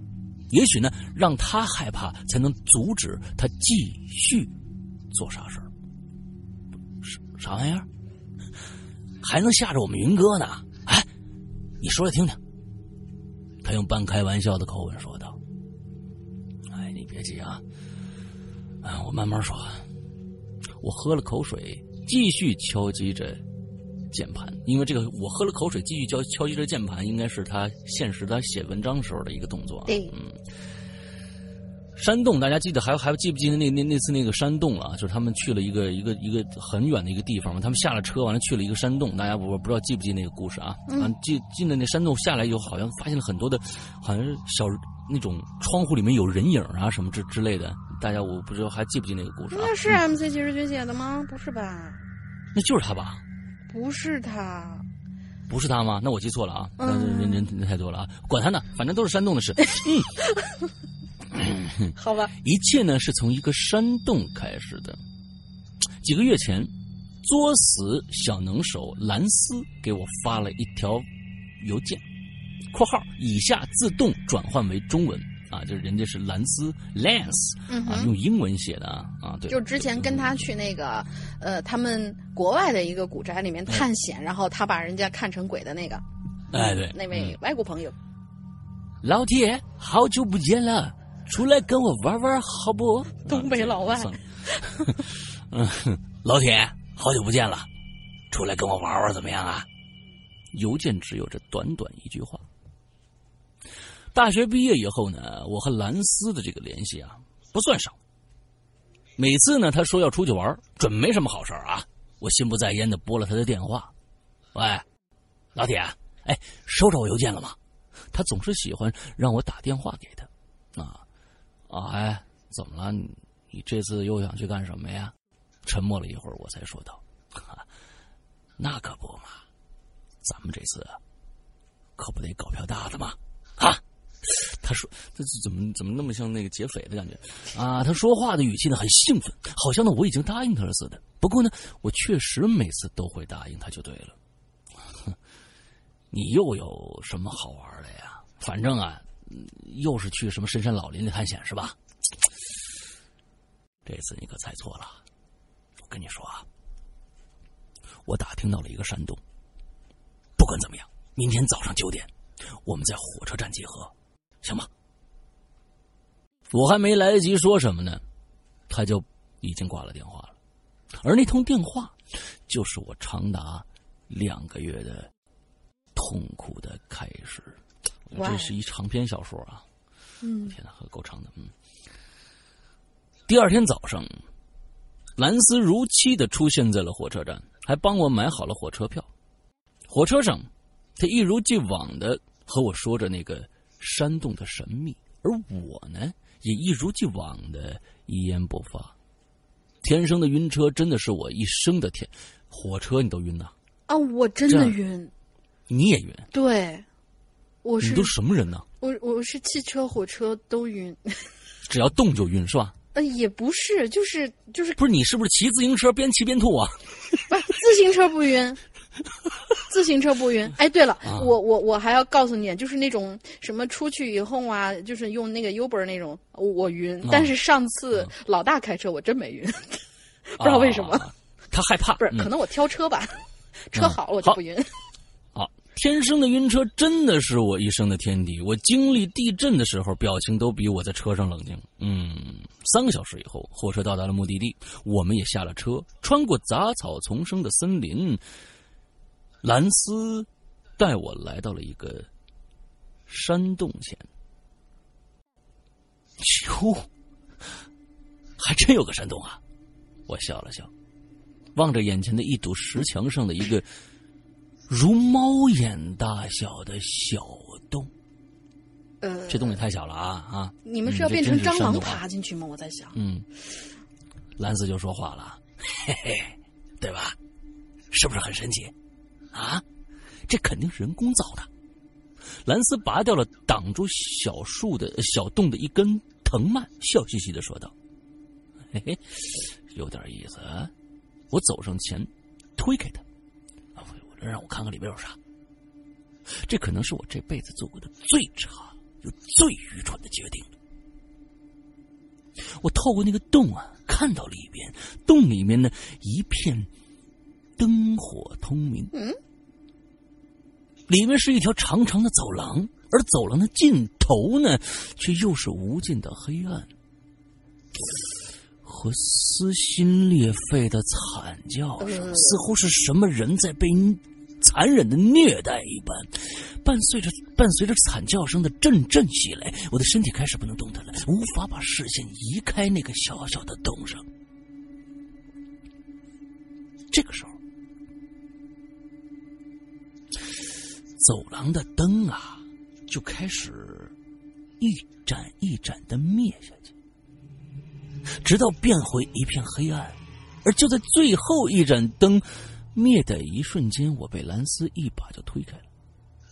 也许呢，让他害怕，才能阻止他继续做傻事儿。啥啥玩意儿？还能吓着我们云哥呢？哎，你说来听听。他用半开玩笑的口吻说道：“哎，你别急啊，啊，我慢慢说。”我喝了口水，继续敲击着键盘，因为这个我喝了口水，继续敲敲击着键盘，应该是他现实他写文章时候的一个动作。对，嗯。山洞，大家记得还还记不记得那那那次那个山洞啊？就是他们去了一个一个一个很远的一个地方嘛，他们下了车，完了去了一个山洞。大家我不知道记不记那个故事啊？啊，进进了那山洞下来以后，好像发现了很多的，好像是小那种窗户里面有人影啊什么之之类的。大家我不知道还记不记那个故事啊？那是 MC 骑士军写的吗？不是吧？那就是他吧？不是他，不是他吗？那我记错了啊！那嗯人人人太多了啊！管他呢，反正都是山洞的事。<laughs> <coughs> 好吧？一切呢是从一个山洞开始的。几个月前，作死小能手兰斯给我发了一条邮件（括号以下自动转换为中文啊，就是人家是兰斯 Lance 啊，用英文写的啊啊，对，就之前跟他去那个呃，他们国外的一个古宅里面探险，然后他把人家看成鬼的那个，哎对，那位外国朋友，老铁，好久不见了，出来跟我玩玩好不？东北老外嗯，<laughs> 老铁，好久不见了，出来跟我玩玩怎么样啊？邮件只有这短短一句话。大学毕业以后呢，我和兰斯的这个联系啊不算少。每次呢，他说要出去玩，准没什么好事儿啊。我心不在焉的拨了他的电话，喂，老铁，哎，收着我邮件了吗？他总是喜欢让我打电话给他，啊啊，哎，怎么了？你你这次又想去干什么呀？沉默了一会儿，我才说道：“哈，<laughs> 那可不嘛，咱们这次可不得搞票大的嘛！”啊，他说：“这怎么怎么那么像那个劫匪的感觉啊？”他说话的语气呢很兴奋，好像呢我已经答应他了似的。不过呢，我确实每次都会答应他就对了。哼，<laughs> 你又有什么好玩的呀？反正啊，又是去什么深山老林里探险是吧？<tsk> 这次你可猜错了。我跟你说啊，我打听到了一个山洞。不管怎么样，明天早上九点，我们在火车站集合，行吗？我还没来得及说什么呢，他就已经挂了电话了。而那通电话，就是我长达两个月的痛苦的开始。哇这是一长篇小说啊！嗯天哪，够长的。嗯。第二天早上，兰斯如期的出现在了火车站，还帮我买好了火车票。火车上，他一如既往的和我说着那个山洞的神秘，而我呢，也一如既往的一言不发。天生的晕车真的是我一生的天，火车你都晕呐？啊，我真的晕，你也晕？对，我是你都什么人呢？我我是汽车、火车都晕，<laughs> 只要动就晕是吧？呃，也不是，就是就是不是你是不是骑自行车边骑边吐啊？不 <laughs> 是自行车不晕，自行车不晕。哎，对了，啊我我我还要告诉你，就是那种什么出去以后啊，就是用那个 Uber 那种，我晕。啊但是上次老大开车，我真没晕，不知道为什么。啊他害怕，不是，嗯可能我挑车吧，车好了我就不晕。天生的晕车真的是我一生的天敌。我经历地震的时候，表情都比我在车上冷静。嗯，三个小时以后，火车到达了目的地，我们也下了车，穿过杂草丛生的森林。兰斯带我来到了一个山洞前。哟，还真有个山洞啊！我笑了笑，望着眼前的一堵石墙上的一个如猫眼大小的小洞，呃，这洞也太小了啊啊！你们是要变成蟑螂爬进去吗？我在想，嗯，兰斯就说话了，嘿嘿，对吧？是不是很神奇？啊，这肯定是人工造的。兰斯拔掉了挡住小树的小洞的一根藤蔓，笑嘻嘻的说道：“嘿嘿，有点意思啊。”我走上前，推开他，让我看看里边有啥。这可能是我这辈子做过的最差又最愚蠢的决定了。我透过那个洞啊，看到里边，洞里面呢一片灯火通明。嗯，里面是一条长长的走廊，而走廊的尽头呢，却又是无尽的黑暗和撕心裂肺的惨叫声，呃似乎是什么人在被残忍的虐待一般。伴随着伴随着惨叫声的阵阵袭来，我的身体开始不能动弹了，无法把视线移开那个小小的洞上。这个时候，走廊的灯啊，就开始一盏一盏的灭下去，直到变回一片黑暗。而就在最后一盏灯灭的一瞬间，我被兰斯一把就推开了。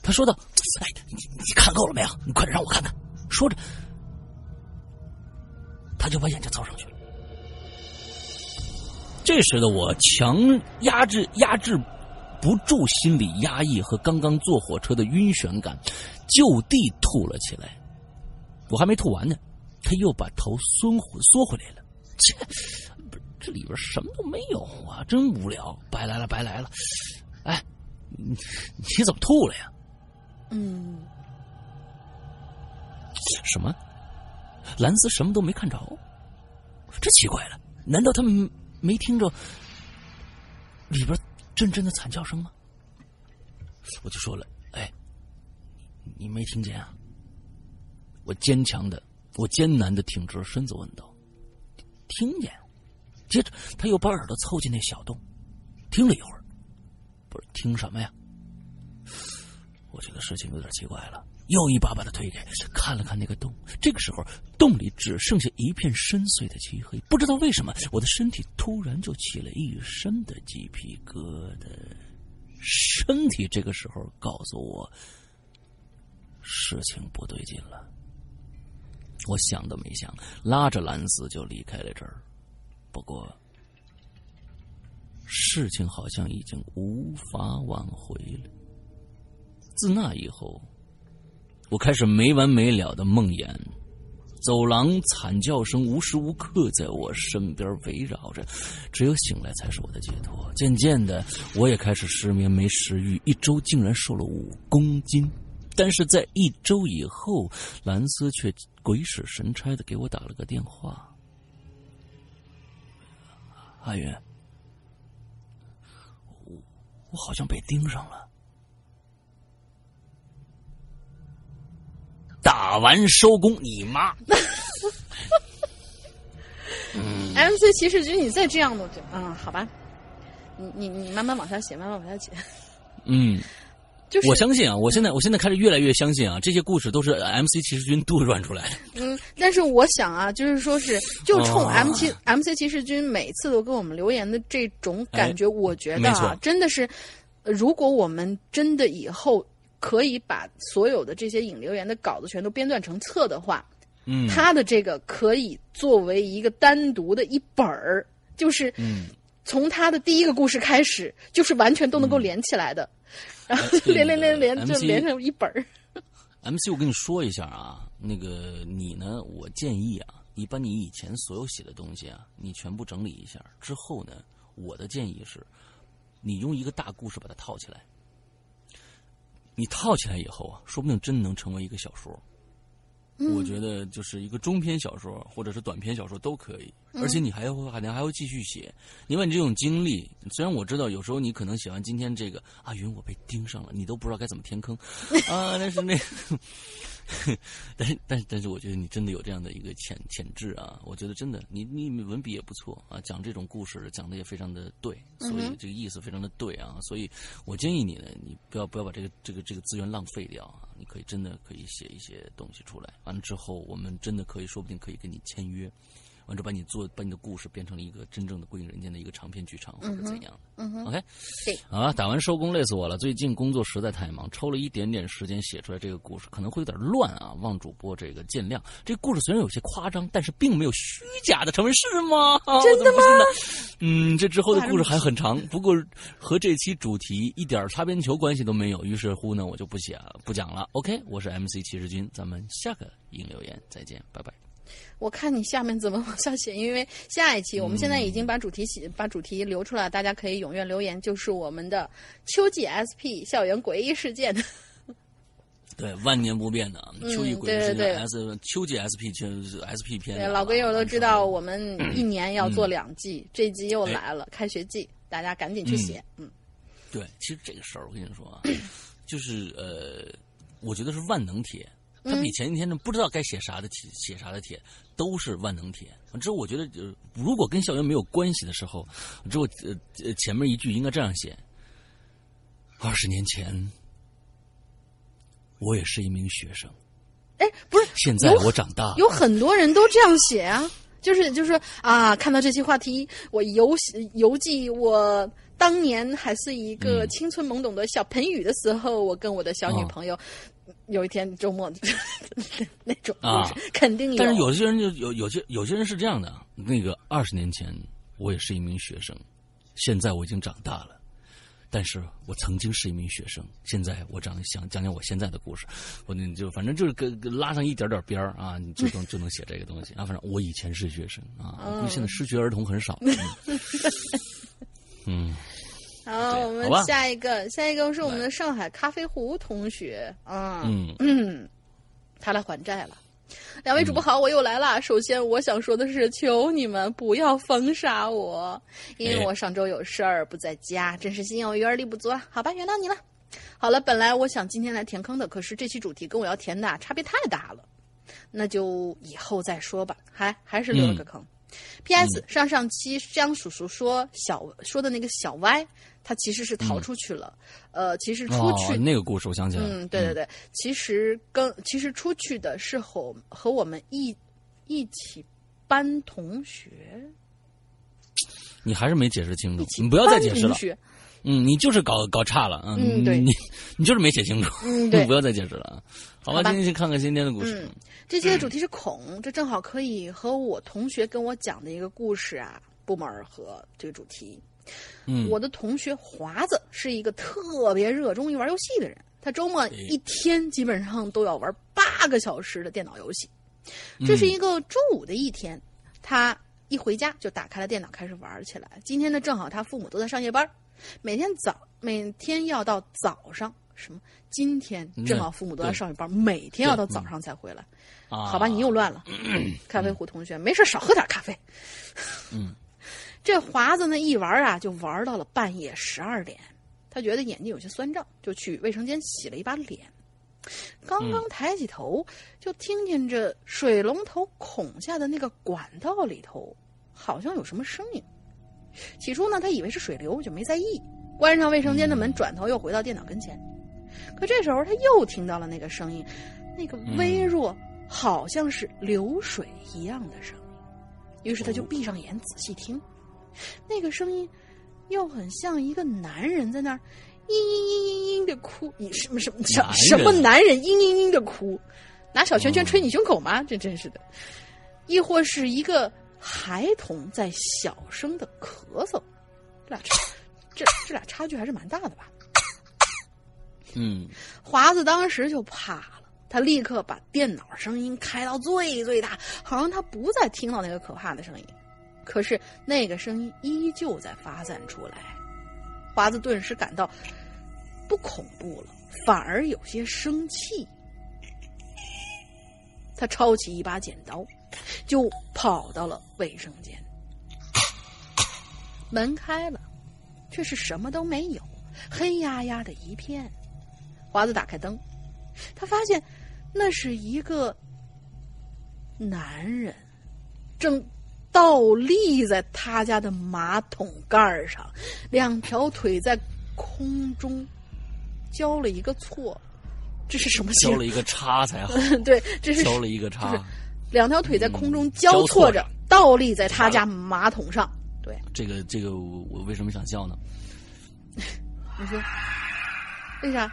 他说道：“哎，你你看够了没有？你快点让我看看。”说着，他就把眼睛凑上去了。这时的我强压制压制不住心里压抑和刚刚坐火车的晕眩感，就地吐了起来。我还没吐完呢，他又把头缩回缩回来了。切，这里边什么都没有啊，真无聊，白来了，白来了。哎，你你怎么吐了呀？嗯，什么？兰斯什么都没看着，这奇怪了，难道他们没听着里边阵阵的惨叫声吗？我就说了，哎，你没听见啊？我坚强的，我艰难的挺直身子问道：“听见？”接着他又把耳朵凑近那小洞，听了一会儿，不是听什么呀？我觉得事情有点奇怪了，又一把把他推开，看了看那个洞。这个时候，洞里只剩下一片深邃的漆黑。不知道为什么，我的身体突然就起了一身的鸡皮疙瘩。身体这个时候告诉我，事情不对劲了。我想都没想，拉着兰斯就离开了这儿。不过，事情好像已经无法挽回了。自那以后，我开始没完没了的梦魇，走廊惨叫声无时无刻在我身边围绕着，只有醒来才是我的解脱。渐渐的，我也开始失眠，没食欲，一周竟然瘦了五公斤。但是在一周以后，兰斯却鬼使神差的给我打了个电话：“阿云，我我好像被盯上了。”打完收工，你妈！MC 骑士军，你再这样的，我就嗯，好吧，你你你慢慢往下写，慢慢往下写，嗯，就是我相信啊，我现在我现在开始越来越相信啊，这些故事都是 MC 骑士军杜撰出来的。<laughs> 嗯，但是我想啊，就是说是就冲哦。M 七 MC 骑士军每次都给我们留言的这种感觉，我觉得啊，真的是，呃如果我们真的以后可以把所有的这些引留言的稿子全都编撰成册的话，嗯，他的这个可以作为一个单独的一本儿，就是嗯。从他的第一个故事开始，就是完全都能够连起来的，然后这个连连连连就连成一本儿。MC，我跟你说一下啊，那个你呢，我建议啊，你把你以前所有写的东西啊，你全部整理一下之后呢，我的建议是，你用一个大故事把它套起来。你套起来以后啊，说不定真能成为一个小说。我觉得就是一个中篇小说或者是短篇小说都可以，而且你还会可能还会继续写。因为你这种经历，虽然我知道有时候你可能写完今天这个阿云我被盯上了，你都不知道该怎么填坑。<laughs> 啊，但是那，<laughs> 但是但是但是我觉得你真的有这样的一个潜潜质啊，我觉得真的你你文笔也不错啊，讲这种故事讲的也非常的对，所以这个意思非常的对啊，所以我建议你呢，你不要不要把这个这个这个资源浪费掉啊，你可以真的可以写一些东西出来。完了之后，我们真的可以，说不定可以跟你签约，完之后把你做，把你的故事变成了一个真正的归隐人间的一个长篇剧场，或者怎样的。嗯哼，OK，对啊，打完收工累死我了。最近工作实在太忙，抽了一点点时间写出来这个故事，可能会有点乱啊，望主播这个见谅。这故事虽然有些夸张，但是并没有虚假的成分，是吗？<laughs> 真的吗？嗯，这之后的故事还很长，不过和这期主题一点擦边球关系都没有。于是乎呢，我就不写了，不讲了。OK，我是 MC 骑士军，咱们下个影留言再见，拜拜。我看你下面怎么往下写，因为下一期我们现在已经把主题写、把主题留出来，大家可以踊跃留言，就是我们的秋季 SP 校园诡异事件。对，万年不变的啊秋季鬼事对对对。件 S 秋季 SP 就是 SP 篇老鬼友都知道，我们一年要做嗯两季，这季又来了，开学季，大家赶紧去写。嗯，对，其实这个事儿我跟你说啊，就是呃，我觉得是万能帖，它嗯比前一天呢不知道该写啥的帖写啥的帖都是万能帖。之后我觉得，呃，如果跟校园没有关系的时候，之后呃呃前面一句应该这样写：二十年前，我也是一名学生，哎，不是，现在我长大了。有很多人都这样写啊，就是就是说啊，看到这期话题，我游游记我。当年还是一个嗯青春懵懂的小盆雨的时候，我跟我的小女哦朋友，有一天周末 <laughs> 那种啊、肯定有。但是有些人就有有些有些人是这样的，那个二十年前我也是一名学生，现在我已经长大了，但是我曾经是一名学生，现在我长想讲讲我现在的故事，我那就反正就是跟跟拉上一点点边儿啊，你就能就能写这个东西啊。反正我以前是学生啊，嗯因为现在失学儿童很少。嗯 <laughs> 嗯，好，我们下一个，下一个是我们的上海咖啡壶同学啊，嗯嗯，他来还债了。两位主播好，我又来了。首先，我想说的是，求你们不要封杀我，因为我上周有事儿不在家，真是心有余而力不足啊。好吧，原谅你了。好了，本来我想今天来填坑的，可是这期主题跟我要填的啊差别太大了，那就以后再说吧。还还是留了个坑。P.S. 上上期江叔叔说小说的那个小歪，他其实是逃出去了。呃，其实出去、哦，那个故事我想起来了。嗯，对对对，其实跟其实出去的是和和我们一一起班同学，你还是没解释清楚你不要再解释了。嗯，你就是搞搞差了，嗯对你你就是没写清楚，嗯对 <laughs> 不要再解释了啊。好吧，好吧今天先看看今天的故事。嗯，这期的主题是恐，这正好可以和我同学跟我讲的一个故事啊不谋而合。这个主题，嗯，我的同学华子是一个特别热衷于玩游戏的人，他周末一天基本上都要玩八个小时的电脑游戏。这是一个周五的一天，他一回家就打开了电脑开始玩起来。今天呢，正好他父母都在上夜班，每天早每天要到早上什么？今天正好父母都在上夜班，每天要到早上才回来。啊，好吧，你又乱了。<clears throat> 咖啡壶同学，没事少喝点咖啡。嗯，这华子呢一玩啊，就玩到了半夜十二点。他觉得眼睛有些酸胀，就去卫生间洗了一把脸。刚刚抬起头，就听见这水龙头孔下的那个管道里头好像有什么声音。起初呢，他以为是水流，就没在意。关上卫生间的门，转头又回到电脑跟前。可这时候他又听到了那个声音，那个微弱，好像是流水一样的声音。于是他就闭上眼仔细听，那个声音又很像一个男人在那儿嘤嘤嘤嘤嘤的哭，你什么什么什男人什么男人嘤嘤嘤的哭，拿小拳拳捶你胸口吗？这真是的。亦或是一个孩童在小声的咳嗽，这俩差这这俩差距还是蛮大的吧？嗯华子当时就怕了，他立刻把电脑声音开到最最大，好像他不再听到那个可怕的声音。可是那个声音依旧在发散出来，华子顿时感到不恐怖了，反而有些生气。他抄起一把剪刀，就跑到了卫生间。门开了，却是什么都没有，黑压压的一片。华子打开灯，他发现那是一个男人，正倒立在他家的马桶盖上，两条腿在空中交了一个错。这是什么交了一个叉才好，<laughs> 对，这是交了一个叉。就是两条腿在空中交交错错着，倒立在他家马桶上。对，这个这个我我为什么想笑呢？<laughs> 你说为啥？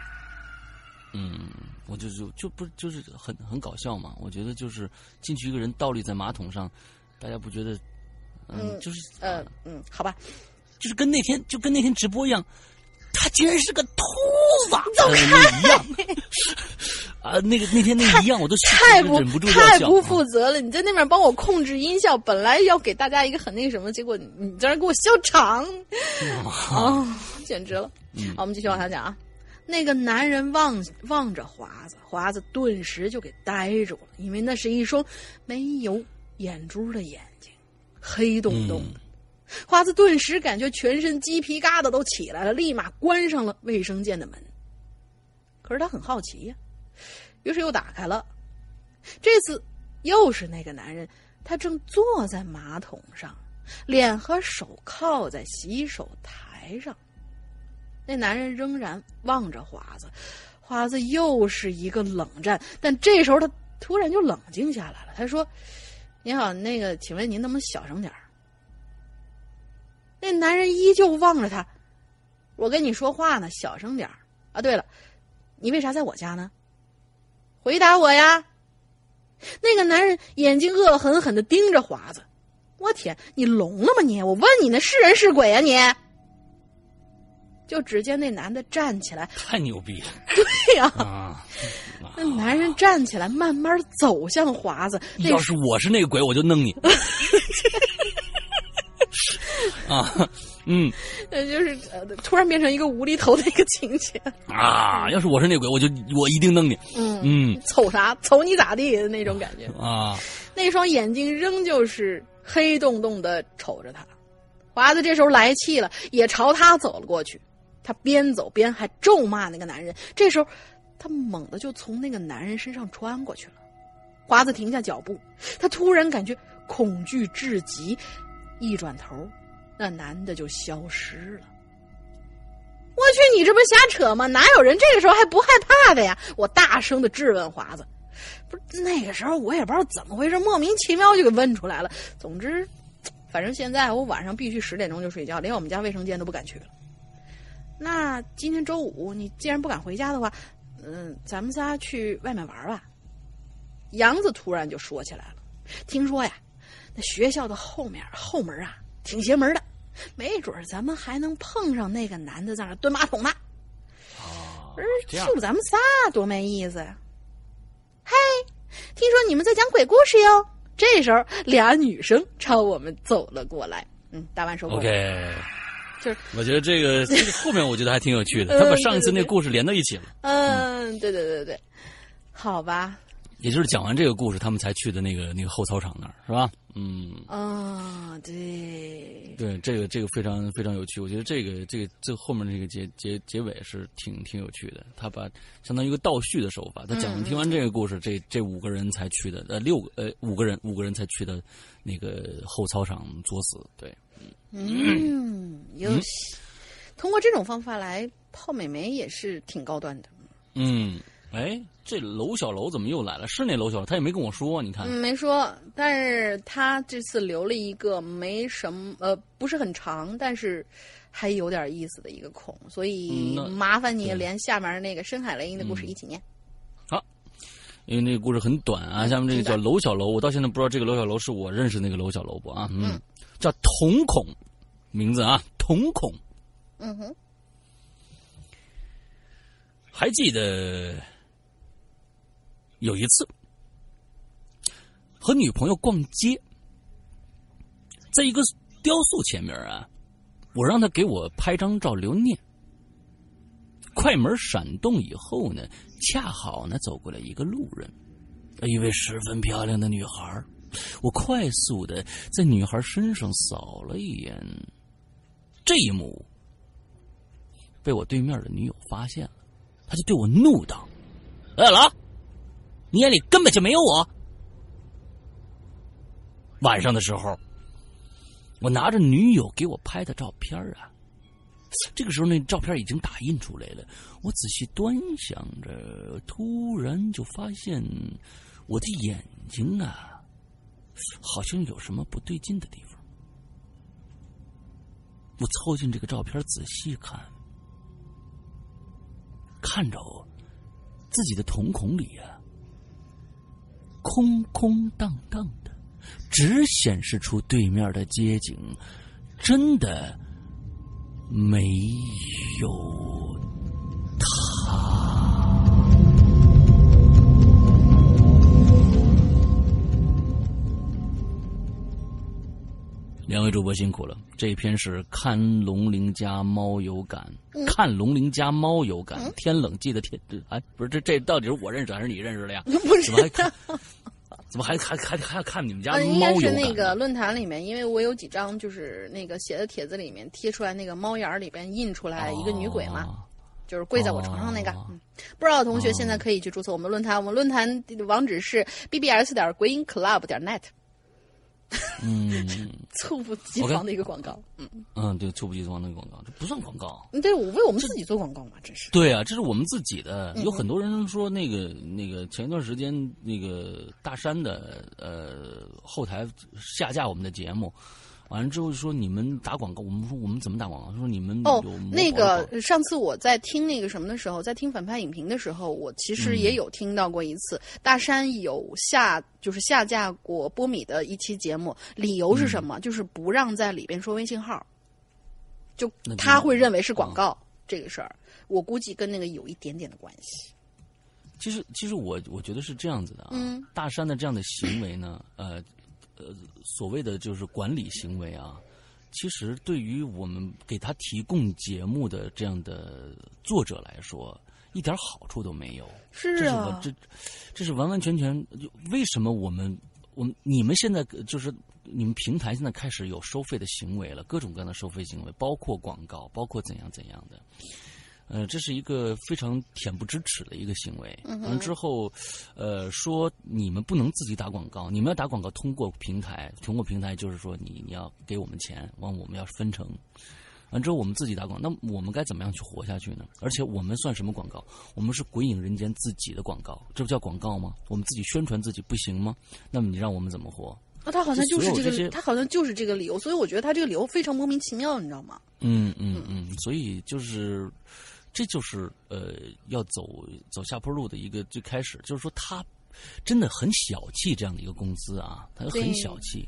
嗯，我就就就不就是很很搞笑嘛？我觉得就是进去一个人倒立在马桶上，大家不觉得？嗯，嗯就是呃嗯，好吧，就是跟那天就跟那天直播一样，他竟然是个秃子，走开、一样啊！那个那天那个一样，我都太不太不负责了！你在那边帮我控制音效，本来要给大家一个很那个什么，结果你你在那给我笑场，啊、简直了！嗯好，我们继续往下讲啊。那个男人望望着华子，华子顿时就给呆住了，因为那是一双没有眼珠的眼睛，黑洞洞的。华子顿时感觉全身鸡皮疙瘩都起来了，立马关上了卫生间的门。可是他很好奇呀、于是又打开了。这次又是那个男人，他正坐在马桶上，脸和手靠在洗手台上。那男人仍然望着华子，华子又是一个冷战。但这时候他突然就冷静下来了，他说：“您好，那个，请问您能不能小声点儿？”那男人依旧望着他，我跟你说话呢，小声点儿啊。对了，你为啥在我家呢？回答我呀！那个男人眼睛恶狠狠的盯着华子，我天，你聋了吗你？我问你呢，是人是鬼啊你？就只见那男的站起来，太牛逼了对呀、啊！那男人站起来，慢慢走向华子。那要是我是那个鬼，我就弄你。<laughs> 啊，嗯那就是呃，突然变成一个无厘头的一个情节。啊！要是我是那个鬼，我就我一定弄你。嗯嗯瞅啥？瞅你咋地的那种感觉。啊，<laughs> 那双眼睛仍旧是黑洞洞的瞅着他。华子这时候来气了，也朝他走了过去。他边走边还咒骂那个男人。这时候，他猛地就从那个男人身上穿过去了。华子停下脚步，他突然感觉恐惧至极，一转头，那男的就消失了。我去，你这不是瞎扯吗？哪有人这个时候还不害怕的呀？我大声的质问华子。不是那个时候，我也不知道怎么回事，莫名其妙就给问出来了。总之，反正现在我晚上必须十点钟就睡觉，连我们家卫生间都不敢去了。那今天周五，你既然不敢回家的话，嗯，咱们仨去外面玩吧。杨子突然就说起来了，听说呀，那学校的后面后门啊，挺邪门的，没准咱们还能碰上那个男的在那儿蹲马桶呢。不是这样就咱们仨多没意思呀！嘿，听说你们在讲鬼故事哟。这时候，俩女生朝我们走了过来。嗯，大万说过 OK，<laughs> 就是我觉得这个这 <laughs> 个后面我觉得还挺有趣的，他把上一次那个故事连到一起了，嗯，对对对对，好吧，也就是讲完这个故事，他们才去的那个那个后操场那儿，是吧？嗯，啊、对，对，这个这个非常非常有趣，我觉得这个这个这后面这个结结结尾是挺挺有趣的，他把相当于一个倒叙的手法，他讲完嗯听完这个故事，这这五个人才去的，呃，六个呃五个人五个人才去的那个后操场作死，对，嗯，有。通过这种方法来泡美眉也是挺高端的。嗯，哎，这楼小楼怎么又来了？是那楼小楼，他也没跟我说，你看，嗯，没说，但是他这次留了一个没什么呃，不是很长，但是还有点意思的一个孔，所以麻烦你连下面那个深海雷音的故事嗯一起念。好。因为那个故事很短啊，下面这个叫楼小楼，我到现在不知道这个楼小楼是我认识那个楼小楼不啊？嗯，叫瞳孔，名字啊，瞳孔。嗯哼，还记得有一次和女朋友逛街，在一个雕塑前面啊，我让她给我拍张照留念。快门闪动以后呢，恰好呢走过来一个路人，一位十分漂亮的女孩。我快速的在女孩身上扫了一眼，这一幕被我对面的女友发现了，她就对我怒道：“哎，老，你眼里根本就没有我。”晚上的时候，我拿着女友给我拍的照片啊。这个时候，那照片已经打印出来了。我仔细端详着，突然就发现我的眼睛啊，好像有什么不对劲的地方。我凑近这个照片仔细看，看着自己的瞳孔里啊，空空荡荡的，只显示出对面的街景，真的。没有他。两位主播辛苦了，这篇是看龙鳞家猫有感，看龙鳞家猫有感。天冷记得天，哎，不是这这到底是我认识还是你认识的呀？<laughs> 不是，怎么还看？<laughs> 怎么还还还还看你们家猫有感？应该是那个论坛里面，因为我有几张就是那个写的帖子里面贴出来那个猫眼里边印出来一个女鬼嘛，就是跪在我床上那个。嗯，不知道的同学现在可以去注册我们论坛，我们论坛网址是 bbs 点 greenclub 点 net。嗯，猝不及防的一个广告。嗯嗯，对，猝不及防的广告，这不算广告。对，我为我们自己做广告嘛，这是。对啊，这是我们自己的。有很多人说那个那个前一段时间那个大山的呃后台下架我们的节目。完了之后说你们打广告，我们说我们怎么打广告？说你们哦，那个上次我在听那个什么的时候，在听反派影评的时候，我其实也有听到过一次，大山有下就是下架过波米的一期节目，理由是什么？就是不让在里边说微信号，就他会认为是广告这个事儿。我估计跟那个有一点点的关系。其实，其实我我觉得是这样子的啊，大山的这样的行为呢，呃。呃，所谓的就是管理行为啊，其实对于我们给他提供节目的这样的作者来说，一点好处都没有。是啊，这这是完完全全。为什么我们我们你们现在就是你们平台现在开始有收费的行为了？各种各样的收费行为，包括广告，包括怎样怎样的。呃，这是一个非常恬不知耻的一个行为。完了之后，呃，说你们不能自己打广告，你们要打广告通过平台，通过平台就是说你你要给我们钱，完我们要分成。完之后我们自己打广告，那我们该怎么样去活下去呢？而且我们算什么广告？我们是鬼影人间自己的广告，这不叫广告吗？我们自己宣传自己不行吗？那么你让我们怎么活？那他好像就是这个，他好像就是这个理由，所以我觉得他这个理由非常莫名其妙，你知道吗？嗯嗯嗯，所以就是。这就是呃要走走下坡路的一个最开始，就是说他真的很小气这样的一个公司啊，他很小气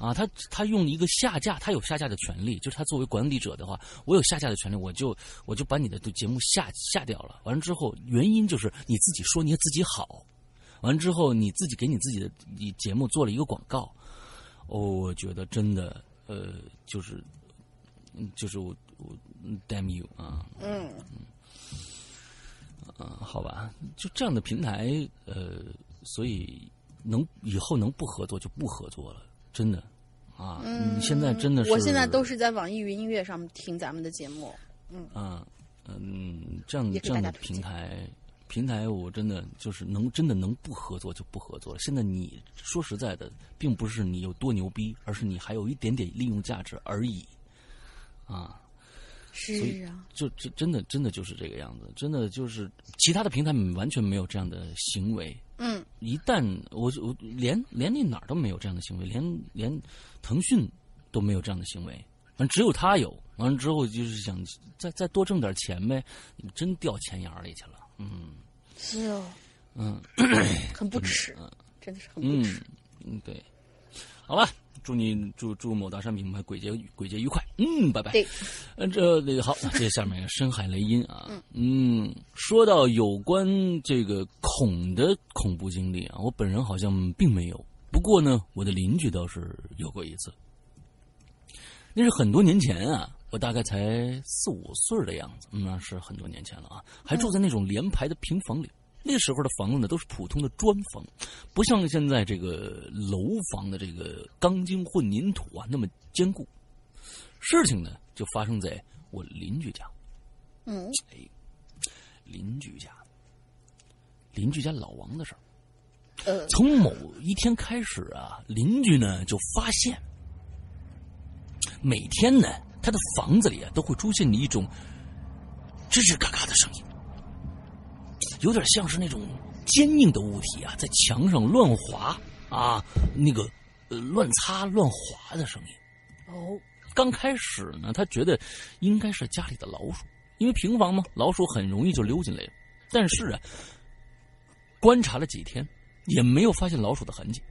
啊，他他用一个下架，他有下架的权利，就是他作为管理者的话，我有下架的权利，我就我就把你的节目下下掉了。完了之后，原因就是你自己说你自己好，完了之后你自己给你自己的你节目做了一个广告，哦，我觉得真的呃就是就是我我 damn you 啊嗯。嗯，好吧，就这样的平台，呃，所以能以后能不合作就不合作了，真的啊！你现在真的是，我现在都是在网易云音乐上听咱们的节目，嗯嗯嗯，这样这样的平台平台，我真的就是能真的能不合作就不合作了。现在你说实在的，并不是你有多牛逼，而是你还有一点点利用价值而已，啊。是啊，就这真的真的就是这个样子，真的就是其他的平台完全没有这样的行为。嗯，一旦我我连连那哪儿都没有这样的行为，连连腾讯都没有这样的行为，反正只有他有。完了之后就是想再再多挣点钱呗，真掉钱眼里去了。嗯，是哦，嗯，很不耻，真的是很不耻。嗯，对，好吧。祝你祝祝某大山品牌鬼节鬼节愉快。嗯，拜拜。对，嗯，这那个好，那接下面深海雷音啊，嗯，说到有关这个恐的恐怖经历啊，我本人好像并没有，不过呢，我的邻居倒是有过一次。那是很多年前啊，我大概才四五岁的样子，嗯那是很多年前了啊，还住在那种连排的平房里。那时候的房子呢，都是普通的砖房，不像现在这个楼房的这个钢筋混凝土啊那么坚固。事情呢，就发生在我邻居家。嗯，哎邻居家，邻居家老王的事儿。呃，从某一天开始啊，邻居呢就发现，每天呢，他的房子里啊都会出现一种吱吱嘎嘎的声音，有点像是那种坚硬的物体啊在墙上乱滑啊，那个呃乱擦乱滑的声音。哦，刚开始呢，他觉得应该是家里的老鼠，因为平房嘛，老鼠很容易就溜进来了。但是啊，观察了几天，也没有发现老鼠的痕迹。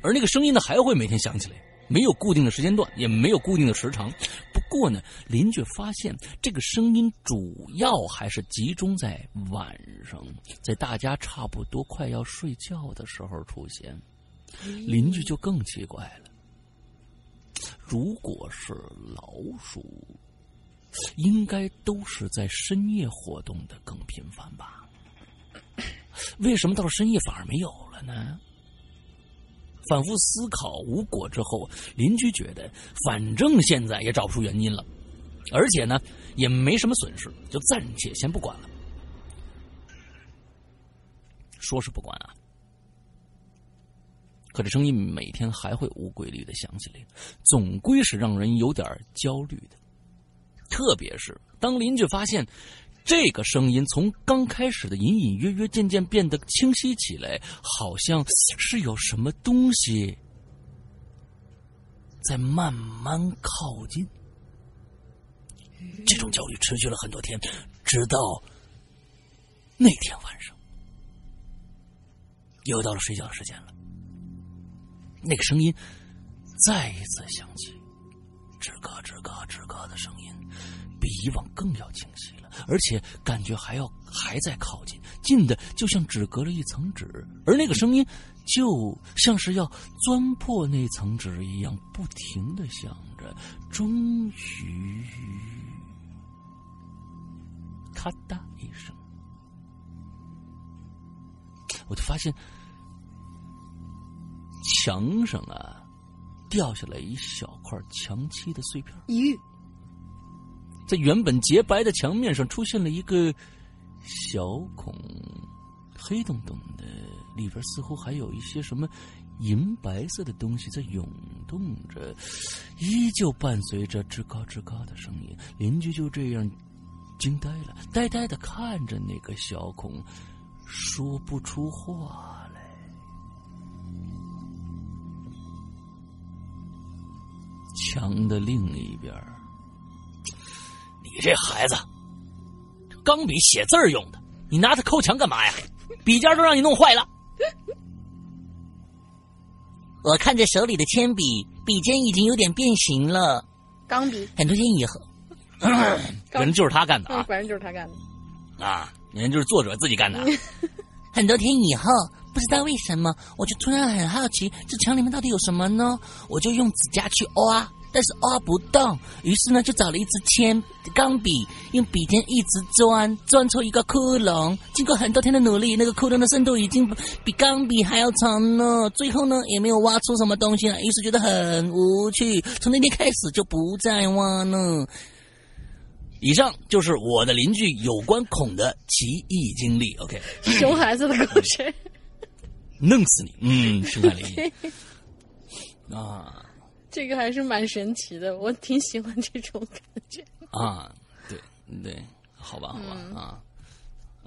而那个声音呢，还会每天响起来，没有固定的时间段，也没有固定的时长。不过呢，邻居发现这个声音主要还是集中在晚上，在大家差不多快要睡觉的时候出现。邻居就更奇怪了。如果是老鼠，应该都是在深夜活动的更频繁吧？为什么到了深夜反而没有了呢？反复思考无果之后，邻居觉得反正现在也找不出原因了，而且呢也没什么损失，就暂且先不管了。说是不管啊，可这声音每天还会无规律的响起来，总归是让人有点焦虑的。特别是当邻居发现这个声音从刚开始的隐隐约约，渐渐变得清晰起来，好像是有什么东西在慢慢靠近。这种焦虑持续了很多天，直到那天晚上，又到了睡觉的时间了。那个声音再一次响起，吱嘎吱嘎吱嘎的声音，比以往更要清晰，而且感觉还要还在靠近，近的就像只隔了一层纸，而那个声音就像是要钻破那层纸一样，不停的响着。终于，咔嗒一声，我就发现。墙上啊，掉下来一小块墙漆的碎片。咦，在原本洁白的墙面上出现了一个小孔，黑洞洞的，里边似乎还有一些什么银白色的东西在涌动着，依旧伴随着吱嘎吱嘎的声音。邻居就这样惊呆了，呆呆的看着那个小孔，说不出话。墙的另一边，这孩子，钢笔写字用的，你拿它抠墙干嘛呀？笔尖都让你弄坏了。我看着手里的铅笔，笔尖已经有点变形了。钢笔，很多天以后，反正就是他干的啊！反正就是他干的啊！人就是作者自己干的。<laughs> 很多天以后，不知道为什么，我就突然很好奇，这墙里面到底有什么呢？我就用指甲去挖，但是挖不动。于是呢，就找了一支铅钢笔，用笔尖一直钻，钻出一个窟窿。经过很多天的努力，那个窟窿的深度已经比钢笔还要长了。最后呢，也没有挖出什么东西来，于是觉得很无趣。从那天开始，就不再挖了。以上就是我的邻居有关孔的奇异经历。OK，熊孩子的故事，<laughs> 弄死你！嗯，生海雷啊，这个还是蛮神奇的，我挺喜欢这种感觉啊。对对，好吧，好吧、嗯、啊，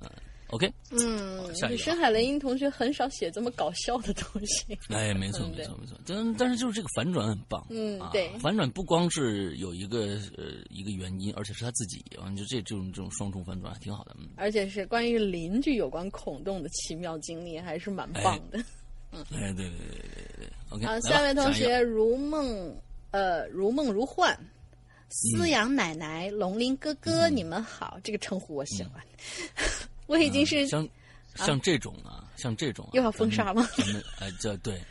嗯，OK，嗯，下一个深海雷音同学很少写这么搞笑的东西。哎，没错，没错，没错。但但是就是这个反转很棒，嗯，啊对，反转不光是有一个呃一个原因，而且是他自己，啊，就这这种这种双重反转还挺好的，嗯。而且是关于邻居有关孔洞的奇妙经历，还是蛮棒的。哎，对对对对对对 OK，啊，来吧下位同学如梦，呃，如梦如幻，嗯思阳奶奶、龙鳞哥哥，你们好，这个称呼我喜欢。<laughs> 我已经是像像这种啊，像这种啊又要封杀吗？咱们咱们 <laughs> 呃，这对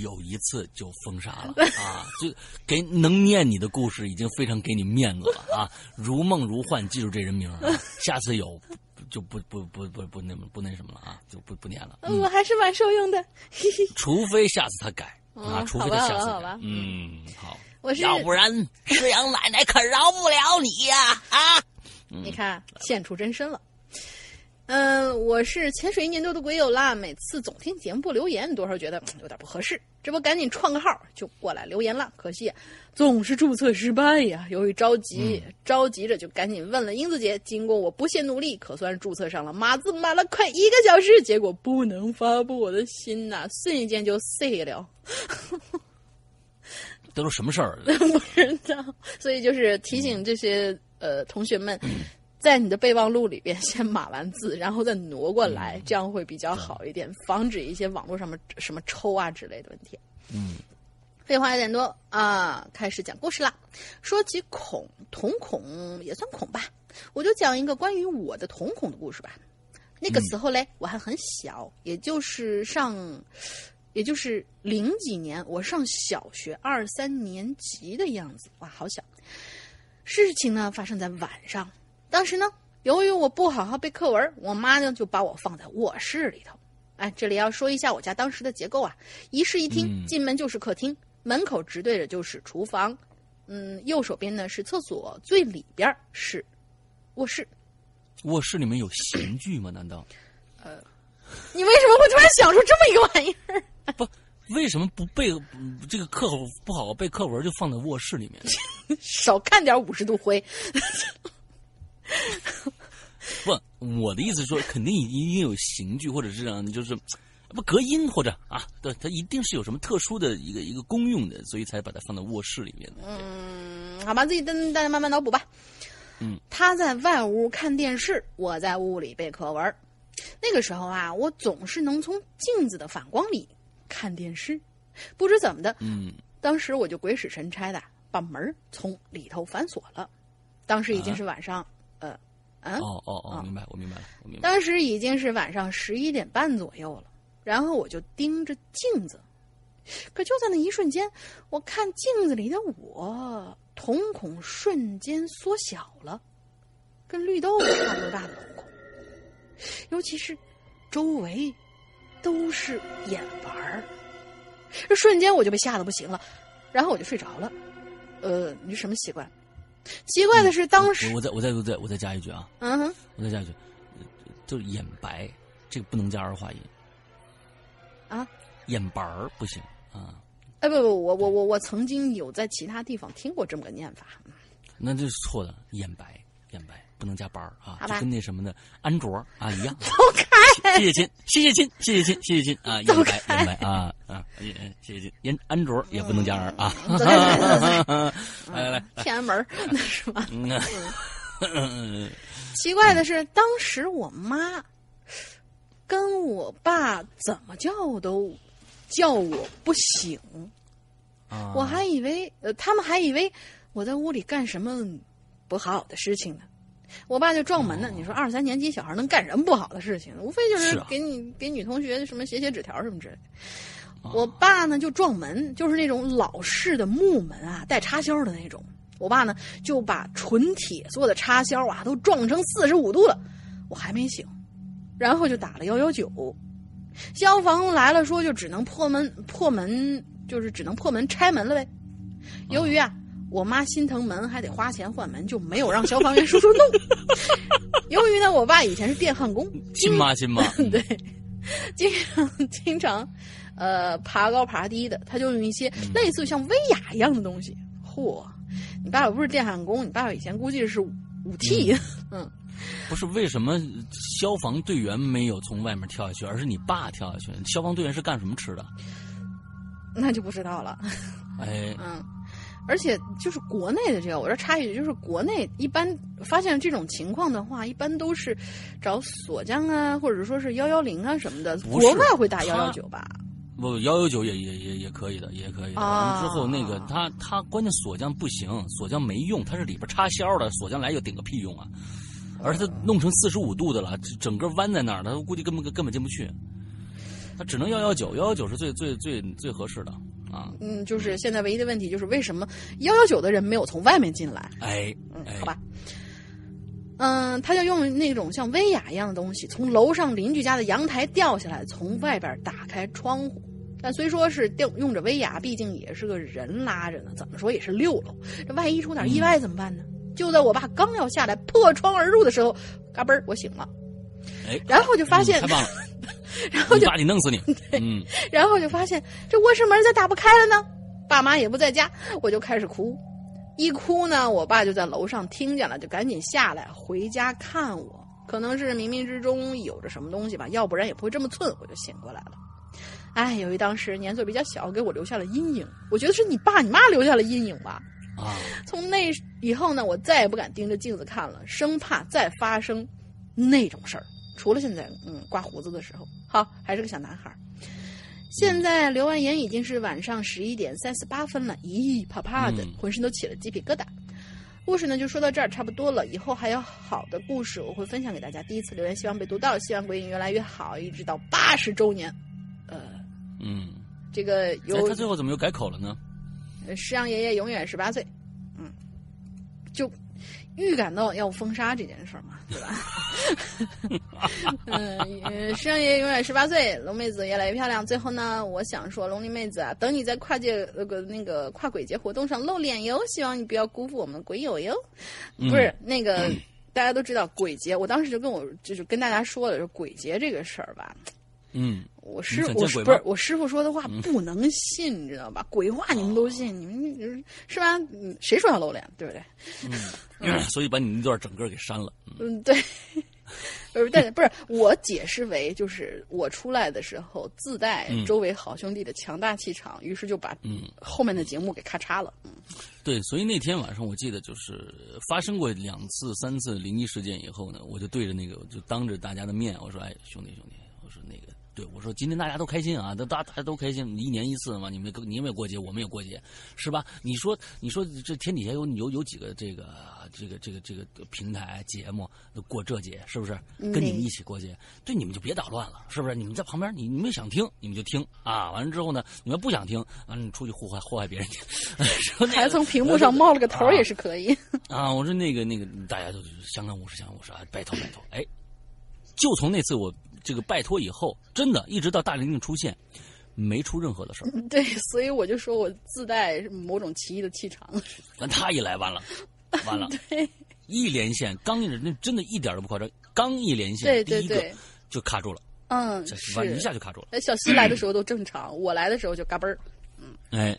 有一次就封杀了 <laughs> 啊，就给能念你的故事已经非常给你面子了啊，如梦如幻，记住这人名啊，下次有就不不不不不那么不那什么了啊，就不不念了。呃我还是蛮受用的。除非下次他改啊，嗯除非他下次改好吧好吧。嗯，好，我是要不然师阳奶奶可饶不了你呀！啊，你看现出真身了。嗯，我是潜水一年多的鬼友啦，每次总听节目不留言，多少觉得嗯有点不合适，这不赶紧创个号就过来留言了。可惜总是注册失败呀，由于着急，着急着就赶紧问了英子姐。经过我不懈努力，可算是注册上了，码字码了快一个小时，结果不能发布，我的心呐、瞬间就碎了。都是什么事儿？<laughs> 不知道，所以就是提醒这些呃同学们，在你的备忘录里边 <laughs> 先码完字，然后再挪过来，这样会比较好一点，防止一些网络上面什么抽啊之类的问题。嗯，废话有点多啊，开始讲故事啦。说起孔，瞳孔也算孔吧，我就讲一个关于我的瞳孔的故事吧。那个时候嘞，我还很小，也就是上，也就是零几年，我上小学二三年级的样子，哇，好小。事情呢发生在晚上，当时呢，由于我不好好背课文，我妈呢就把我放在卧室里头。哎，这里要说一下我家当时的结构啊，一室一厅，嗯进门就是客厅，门口直对着就是厨房，嗯，右手边呢是厕所，最里边是卧室。卧室里面有刑具吗？难道呃你为什么会突然想出这么一个玩意儿？<laughs> 不？为什么不背嗯这个课不好好背课文就放在卧室里面？<laughs> 少看点五十度灰。<laughs> 不，我的意思是说，肯定一定有刑具，或者是让就是不隔音，或者啊，对，它一定是有什么特殊的一个一个功用的，所以才把它放在卧室里面的。嗯，好吧，自己跟大家慢慢脑补吧。嗯，他在外屋看电视，我在屋里背课文。那个时候啊，我总是能从镜子的反光里看电视，不知怎么的，嗯，当时我就鬼使神差的把门从里头反锁了。当时已经是晚上，呃，啊，哦哦哦，啊明白，我明白了，我明白。当时已经是晚上十一点半左右了，然后我就盯着镜子，可就在那一瞬间，我看镜子里的我，瞳孔瞬间缩小了，跟绿豆子差不多大的瞳孔，尤其是周围都是眼丸儿，这瞬间我就被吓得不行了，然后我就睡着了。呃，你是什么习惯？奇怪的是，当时我我再我再我再我再加一句啊，嗯哼。我再加一句，呃就是眼白，这个不能加儿化音啊，眼白儿不行啊，哎不不，我我我我曾经有在其他地方听过这么个念法。那这是错的，眼白眼白不能加班儿啊，就跟那什么的安卓啊一样。<laughs> 谢谢亲，谢谢亲，谢谢亲，谢谢亲啊！走眼白开眼白啊啊！谢谢亲，安安卓也不能加人啊！<laughs> 来来来，天安门那 <laughs> 是吧？嗯啊嗯 <laughs> 奇怪的是，当时我妈跟我爸怎么叫都叫我不醒，啊，我还以为呃，他们还以为我在屋里干什么不好的事情呢。我爸就撞门呢。你说二三年级小孩能干什么不好的事情？无非就是给你给女同学什么写写纸条什么之类的。啊我爸呢就撞门，就是那种老式的木门啊，带插销的那种。我爸呢就把纯铁做的插销啊都撞成四十五度了，我还没醒，然后就打了幺幺九，消防来了说就只能破门破门，就是只能破门拆门了呗。由于啊，我妈心疼门还得花钱换门，就没有让消防员叔叔弄。<laughs> 由于呢，我爸以前是电焊工，亲妈亲妈，嗯 <laughs> 对，经常经常，呃，爬高爬低的，他就用一些嗯类似于像威亚一样的东西。嚯，你爸爸不是电焊工，你爸爸以前估计是五 T，嗯，<laughs> 不是为什么消防队员没有从外面跳下去，而是你爸跳下去？消防队员是干什么吃的？那就不知道了。哎，嗯，而且就是国内的这个，我这插一句，就是国内一般发现这种情况的话，一般都是找锁匠啊，或者说是幺幺零啊什么的。国外会打幺幺他九吧？不幺幺九也也也也可以的，也可以之后那个他他关键锁匠不行，锁匠没用，他是里边插销的，锁匠来又顶个屁用啊！而他弄成四十五度的了，整个弯在那儿，他估计根本根本进不去。他只能幺幺九，幺幺九是最最最最合适的啊！嗯，就是现在唯一的问题就是为什么幺幺九的人没有从外面进来？哎，嗯哎，好吧。嗯，他就用那种像威亚一样的东西，从楼上邻居家的阳台掉下来，从外边打开窗户。但虽说是掉用着威亚，毕竟也是个人拉着呢，怎么说也是六楼。这万一出点意外怎么办呢？就在我爸刚要下来破窗而入的时候，嘎嘣儿，我醒了，哎，然后就发现嗯太棒了，<laughs> <laughs> 然后就把你弄死你，<laughs> 嗯，然后就发现这卧室门咋打不开了呢？爸妈也不在家，我就开始哭。一哭呢，我爸就在楼上听见了，就赶紧下来回家看我。可能是冥冥之中有着什么东西吧，要不然也不会这么寸，我就醒过来了。哎，由于当时年岁比较小，给我留下了阴影。我觉得是你爸你妈留下了阴影吧。啊，<laughs> 从那以后呢，我再也不敢盯着镜子看了，生怕再发生那种事儿。除了现在，嗯，刮胡子的时候，好，还是个小男孩儿。现在留完言已经是晚上十一点三十八分了，咦，怕怕的嗯，浑身都起了鸡皮疙瘩。故事呢就说到这儿差不多了，以后还有好的故事我会分享给大家。第一次留言希望被读到，希望鬼影越来越好，一直到八十周年。呃，嗯，这个哎有他最后怎么又改口了呢？呃师阳爷爷永远十八岁，嗯，就预感到要封杀这件事儿嘛，<laughs> 对吧？嗯，呃师阳爷爷永远十八岁，龙妹子越来越漂亮。最后呢，我想说，龙鳞妹子啊，等你在跨界那个那个跨鬼节活动上露脸哟，希望你不要辜负我们的鬼友哟。嗯不是那个。大家都知道鬼节，我当时就跟我就是跟大家说了，说鬼节这个事儿吧，嗯，我师你想我不是我师傅说的话不能信，你知道吧？鬼话你们都信，你们是吧？嗯，谁说要露脸，对不对？嗯 <laughs> 所以把你那段整个给删了。嗯嗯，对。<laughs> 不是，但不是我解释为，就是我出来的时候自带嗯周围好兄弟的强大气场，于是就把嗯后面的节目给咔嚓了。嗯对，所以那天晚上我记得就是发生过两次、三次灵异事件以后呢，我就对着那个，我就当着大家的面，我说：“哎，兄弟兄弟，对我说今天大家都开心啊，都大大家都开心，一年一次嘛，你们你们也过节，我们也过节，是吧？你说你说这天底下有有有几个这个这个这个这个平台节目过这节，是不是？跟你们一起过节，对你们就别捣乱了，是不是？你们在旁边，你你们想听你们就听啊，完了之后呢，你们不想听啊，你出去祸害祸害别人去，<laughs> <laughs> 还从屏幕上冒了个头也是可以。<laughs> 啊，我说那个那个，大家都相安无事，相安无事啊，拜托拜托。哎，就从那次我这个拜托以后，真的一直到大玲玲出现，没出任何的事儿。对，所以我就说我自带某种奇异的气场。<laughs> 但他一来，完了，完了，对一连线，刚一那真的一点都不夸张，刚一连线，对对第一个对，就卡住了，嗯，这是完一下就卡住了。哎，小西来的时候都正常，我来的时候就嘎嘣儿。嗯哎，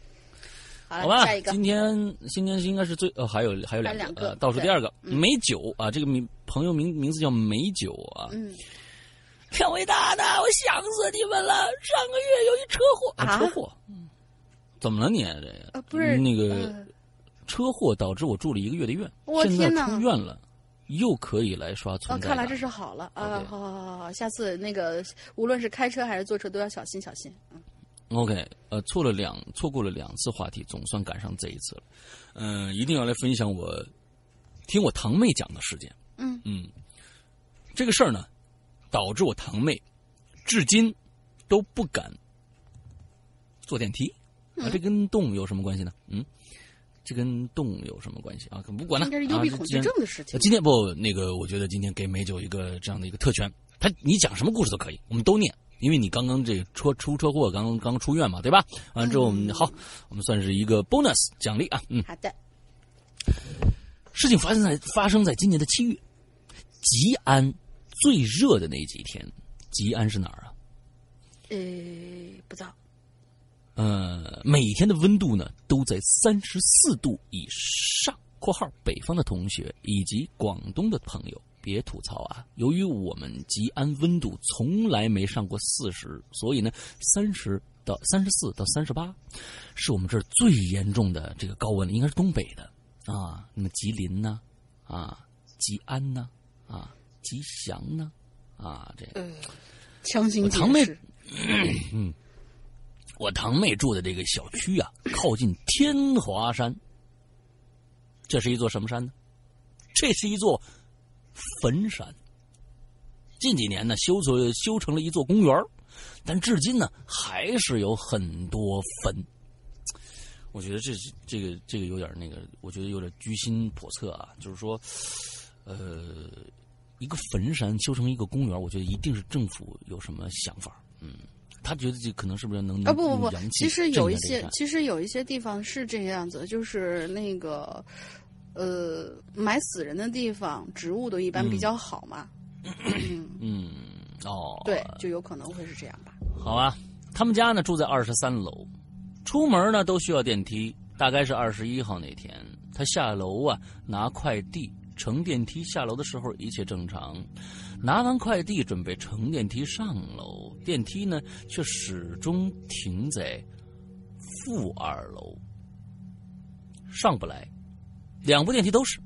好吧下一，个。今天今天应该是最呃还有还有两两个呃倒数第二个美酒啊，这个名朋友名名字叫美酒啊，嗯，两位大大，我想死你们了！上个月有一车祸，啊车祸，怎么了你这个？呃，不是那个呃车祸导致我住了一个月的院，我天哪出院了，又可以来刷哦，存在感。看来这是好了啊！OK 好好好好，下次那个无论是开车还是坐车都要小心小心。OK，呃，错了两错过了两次话题，总算赶上这一次了。嗯、一定要来分享我听我堂妹讲的事件。嗯嗯，这个事儿呢，导致我堂妹至今都不敢坐电梯。啊，这跟动物有什么关系呢？嗯，这跟动物有什么关系啊？可不管了。应该是幽闭恐惧症的事情呃。今天不，那个我觉得今天给美酒一个这样的一个特权，他你讲什么故事都可以，我们都念，因为你刚刚这车出车祸，刚刚刚出院嘛，对吧？完了之后，我们好，我们算是一个 bonus 奖励啊，嗯，好的，事情发生在发生在今年的七月，吉安最热的那几天，吉安是哪儿啊？呃，不知道。呃，每天的温度呢都在三十四度以上（括号北方的同学以及广东的朋友别吐槽啊！由于我们吉安温度从来没上过四十，所以呢，三十到三十四到三十八是我们这儿最严重的这个高温了，应该是东北的啊。那么吉林呢？啊，吉安呢？啊，吉祥呢？啊，这个。强行解堂妹嗯。我堂妹住的这个小区啊，靠近天华山。这是一座什么山呢？这是一座坟山。近几年呢，修作修成了一座公园但至今呢，还是有很多坟。我觉得这这个这个有点那个，我觉得有点居心叵测啊。就是说，呃，一个坟山修成一个公园，我觉得一定是政府有什么想法。嗯，他觉得这可能是不是能啊？不不不，其实有一些其实有一些地方是这个样子，就是那个呃，埋死人的地方，植物都一般比较好嘛。<clears throat> 嗯，哦，对，就有可能会是这样吧。好啊，他们家呢住在二十三楼，出门呢都需要电梯。大概是二十一号那天，他下楼啊拿快递，乘电梯下楼的时候一切正常。拿完快递准备乘电梯上楼，电梯呢却始终停在负二楼，上不来。两部电梯都是，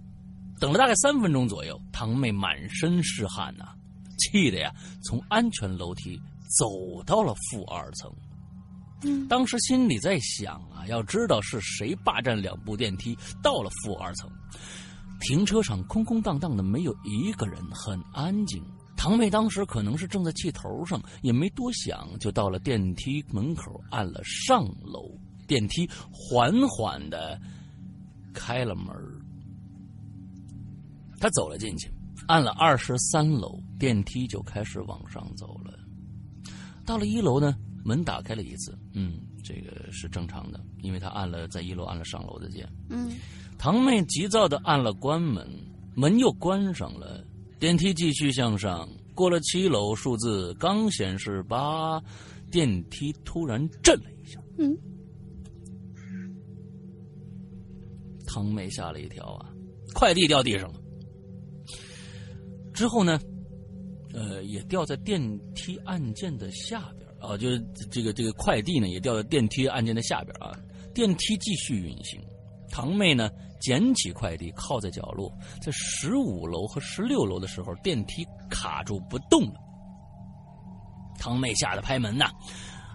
等了大概三分钟左右，堂妹满身是汗呐、气的呀，从安全楼梯走到了负二层。嗯，当时心里在想啊，要知道是谁霸占两部电梯到了负二层，停车场空空荡荡的，没有一个人，很安静。堂妹当时可能是正在气头上，也没多想，就到了电梯门口，按了上楼。电梯缓缓的开了门她走了进去，按了二十三楼，电梯就开始往上走了。到了一楼呢，门打开了一次，嗯，这个是正常的，因为他按了在一楼按了上楼的键。嗯，堂妹急躁的按了关门，门又关上了，电梯继续向上，过了七楼，数字刚显示八，电梯突然震了一下。嗯，堂妹吓了一跳啊，快递掉地上了。之后呢，呃，也掉在电梯按键的下边啊，就是这个这个快递呢也掉在电梯按键的下边啊。电梯继续运行，堂妹呢捡起快递靠在角落，在十五楼和十六楼的时候，电梯卡住不动了。堂妹吓得拍门呐、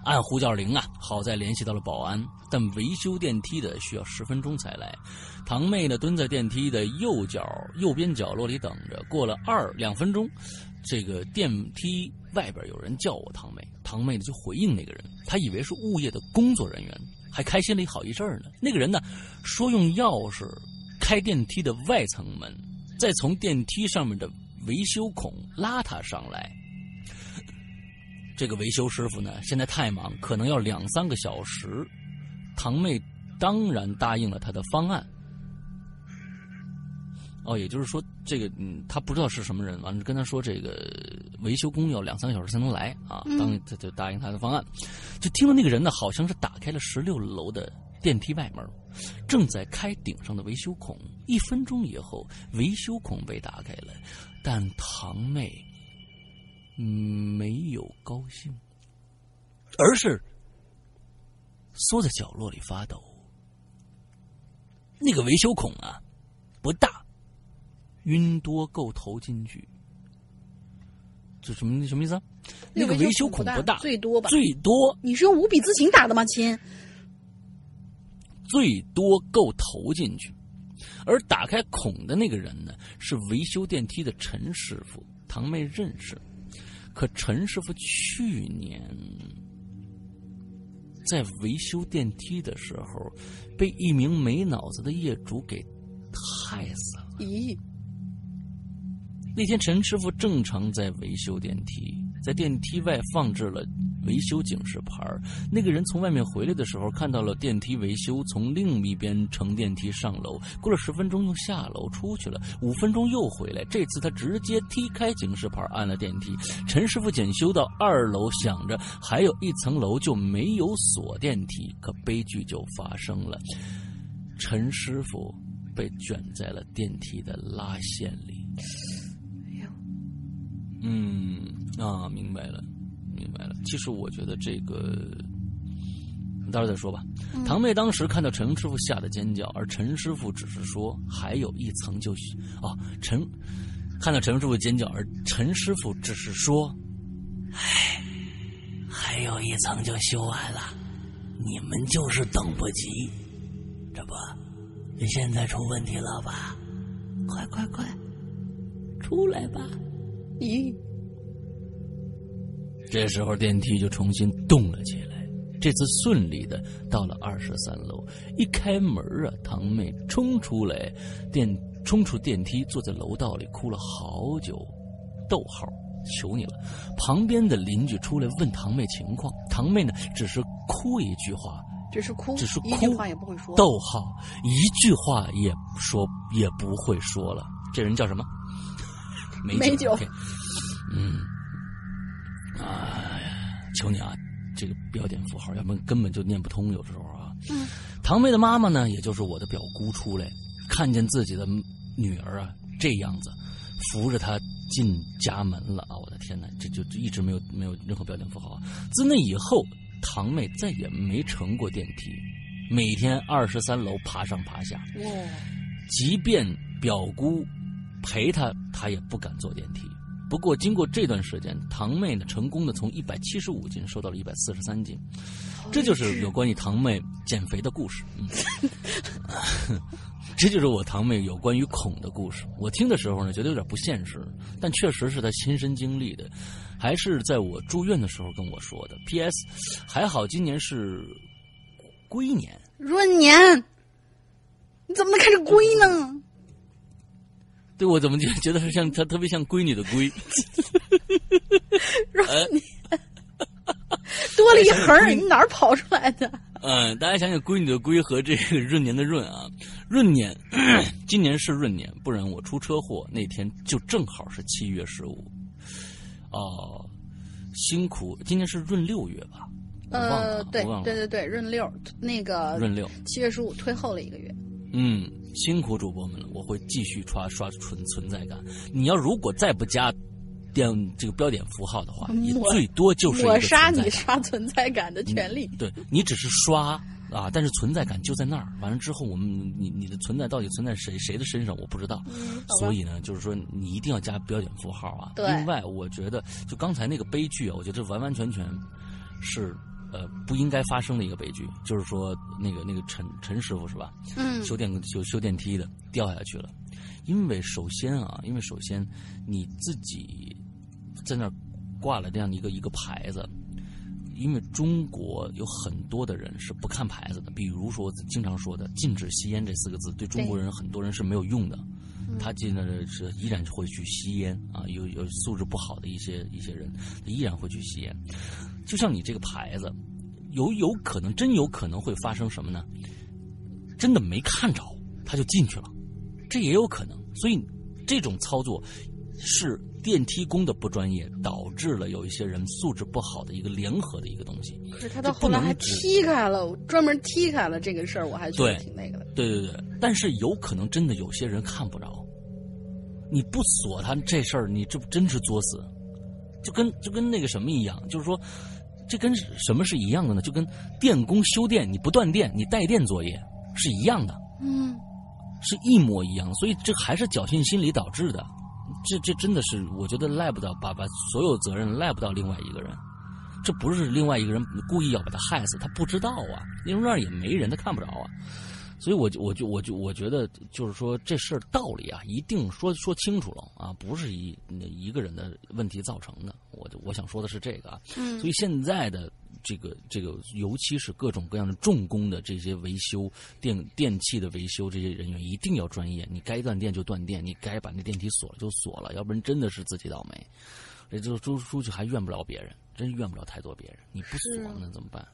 按呼叫铃啊，好在联系到了保安，但维修电梯的需要十分钟才来。堂妹呢蹲在电梯的右角右边角落里等着。过了二两分钟，这个电梯外边有人叫我堂妹，堂妹呢就回应那个人，她以为是物业的工作人员，还开心了一好一阵儿呢。那个人呢说用钥匙开电梯的外层门，再从电梯上面的维修孔拉他上来。这个维修师傅呢，现在太忙，可能要两三个小时。堂妹当然答应了他的方案。哦，也就是说，这个嗯，他不知道是什么人，完了跟他说这个维修工要两三个小时才能来啊，当他就答应他的方案。就听到那个人呢，好像是打开了十六楼的电梯外门，正在开顶上的维修孔。一分钟以后，维修孔被打开了，但堂妹嗯没有高兴，而是缩在角落里发抖。那个维修孔啊，不大，晕多够投进去。这什么什么意思啊？那个维修孔不大，最多吧？最多你是用五笔字形打的吗，亲？最多够投进去。而打开孔的那个人呢，是维修电梯的陈师傅，堂妹认识。可陈师傅去年在维修电梯的时候，被一名没脑子的业主给害死了。咦，那天陈师傅正常在维修电梯，在电梯外放置了维修警示牌那个人从外面回来的时候，看到了电梯维修，从另一边乘电梯上楼。过了十分钟又下楼出去了，五分钟又回来。这次他直接踢开警示牌，按了电梯。陈师傅检修到二楼，想着还有一层楼就没有锁电梯，可悲剧就发生了。陈师傅被卷在了电梯的拉线里。嗯啊，明白了，明白了。其实我觉得这个，待会儿再说吧。堂妹当时看到陈师傅吓得尖叫，而陈师傅只是说还有一层就哦，陈看到陈师傅尖叫，而陈师傅只是说，哎，还有一层就修完了。你们就是等不及，这不，现在出问题了吧？快快快，出来吧！咦，这时候电梯就重新动了起来，这次顺利的到了二十三楼。一开门啊，堂妹冲出来，电冲出电梯，坐在楼道里哭了好久。逗号，求你了！旁边的邻居出来问堂妹情况，堂妹呢只是哭一句话，只是哭，只是哭一句话也不会说。逗号，一句话也说也不会说了。这人叫什么？美美酒嗯，哎呀，求你啊，这个标点符号，要不然根本就念不通。有时候啊，嗯，堂妹的妈妈呢，也就是我的表姑出来，看见自己的女儿啊这样子，扶着她进家门了啊！我的天哪，这就就一直没有没有任何标点符号啊。自那以后，堂妹再也没乘过电梯，每天二十三楼爬上爬下，哇，即便表姑陪她，她也不敢坐电梯。不过，经过这段时间，堂妹呢成功的从一百七十五斤瘦到了一百四十三斤，这就是有关于堂妹减肥的故事。嗯，<laughs> 这就是我堂妹有关于恐的故事。我听的时候呢，觉得有点不现实，但确实是她亲身经历的，还是在我住院的时候跟我说的。P.S. 还好今年是龟年，闰年，你怎么能开始龟呢？对我怎么就觉得是像她特别像闺女的闺？<laughs> 多了一横儿，你哪儿跑出来的？嗯，大家想想闺女的闺和这个闰年的闰啊，闰年，今年是闰年，不然我出车祸那天就正好是七月十五。哦，辛苦，今年是闰六月吧？呃，对对对对，闰六那个闰六。七月十五推后了一个月。嗯，辛苦主播们了，我会继续刷刷存存在感。你要如果再不加点这个标点符号的话，你最多就是一个抹杀你刷存在感的权利。对你只是刷啊，但是存在感就在那儿。完了之后，我们你你的存在到底存在谁谁的身上，我不知道。嗯所以呢，就是说你一定要加标点符号啊。对另外，我觉得就刚才那个悲剧啊，我觉得完完全全是呃不应该发生的一个悲剧。就是说那个那个陈陈师傅是吧？嗯修电修修电梯的掉下去了，因为首先啊，因为首先你自己在那儿挂了这样的一个一个牌子，因为中国有很多的人是不看牌子的，比如说经常说的“禁止吸烟”这四个字，对中国人很多人是没有用的。他进来是依然会去吸烟啊，有有素质不好的一些一些人依然会去吸烟。就像你这个牌子，有有可能真有可能会发生什么呢？真的没看着，他就进去了，这也有可能。所以这种操作是电梯工的不专业，导致了有一些人素质不好的一个联合的一个东西。可是他到后来还踢开了，专门踢开了这个事儿，我还觉得挺那个的。对对对，但是有可能真的有些人看不着，你不锁他这事儿，你这不真是作死，就跟就跟那个什么一样，就是说，这跟什么是一样的呢？就跟电工修电，你不断电，你带电作业是一样的。嗯，是一模一样，所以这还是侥幸心理导致的。这这真的是，我觉得赖不到把把所有责任赖不到另外一个人，这不是另外一个人故意要把他害死，他不知道啊，因为那儿也没人，他看不着啊。所以我就我就我就我觉得就是说这事儿道理啊，一定说说清楚了啊，不是一一个人的问题造成的。我就我想说的是这个啊，嗯所以现在的这个这个，尤其是各种各样的重工的这些维修电电器的维修这些人员，一定要专业。你该断电就断电，你该把那电梯锁了就锁了，要不然真的是自己倒霉。这就出出去还怨不了别人，真怨不了太多别人。你不锁那怎么办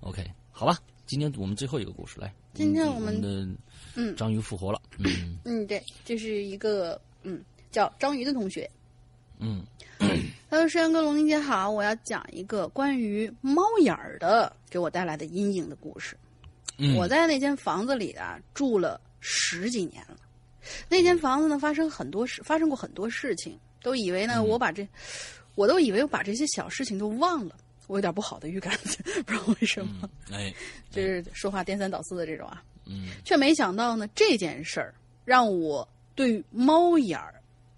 ？OK，好吧，今天我们最后一个故事来。今天我我们的嗯章鱼复活了。<laughs> 嗯嗯，对，这是一个嗯叫章鱼的同学，嗯 <coughs> 他说：“石阳哥、龙玲姐好，我要讲一个关于猫眼儿的给我带来的阴影的故事。嗯，我在那间房子里啊住了十几年了，那间房子呢发生很多事，发生过很多事情，都以为呢、嗯我把这，我都以为我把这些小事情都忘了，我有点不好的预感，<laughs> 不知道为什么，嗯哎就是说话颠三倒四的这种啊，嗯却没想到呢这件事儿让我对猫眼儿。”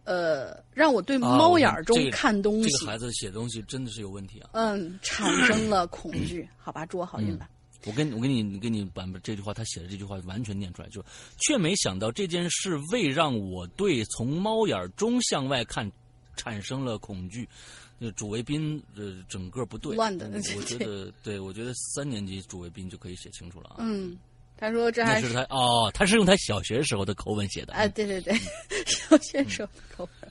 呃，让我对猫眼儿中看东西，这个孩子写东西真的是有问题啊。嗯，产生了恐惧。<clears throat> 好吧，祝我好运吧。我跟我跟你跟你把这句话，他写的这句话完全念出来，就却没想到这件事未让我对从猫眼中向外看产生了恐惧。呃，主谓宾呃整个不对，乱的。<laughs> 我觉得，对我觉得三年级主谓宾就可以写清楚了啊。嗯，他说这还是他哦，他是用他小学时候的口吻写的。哎，对对对，<laughs> 小学时候的口吻。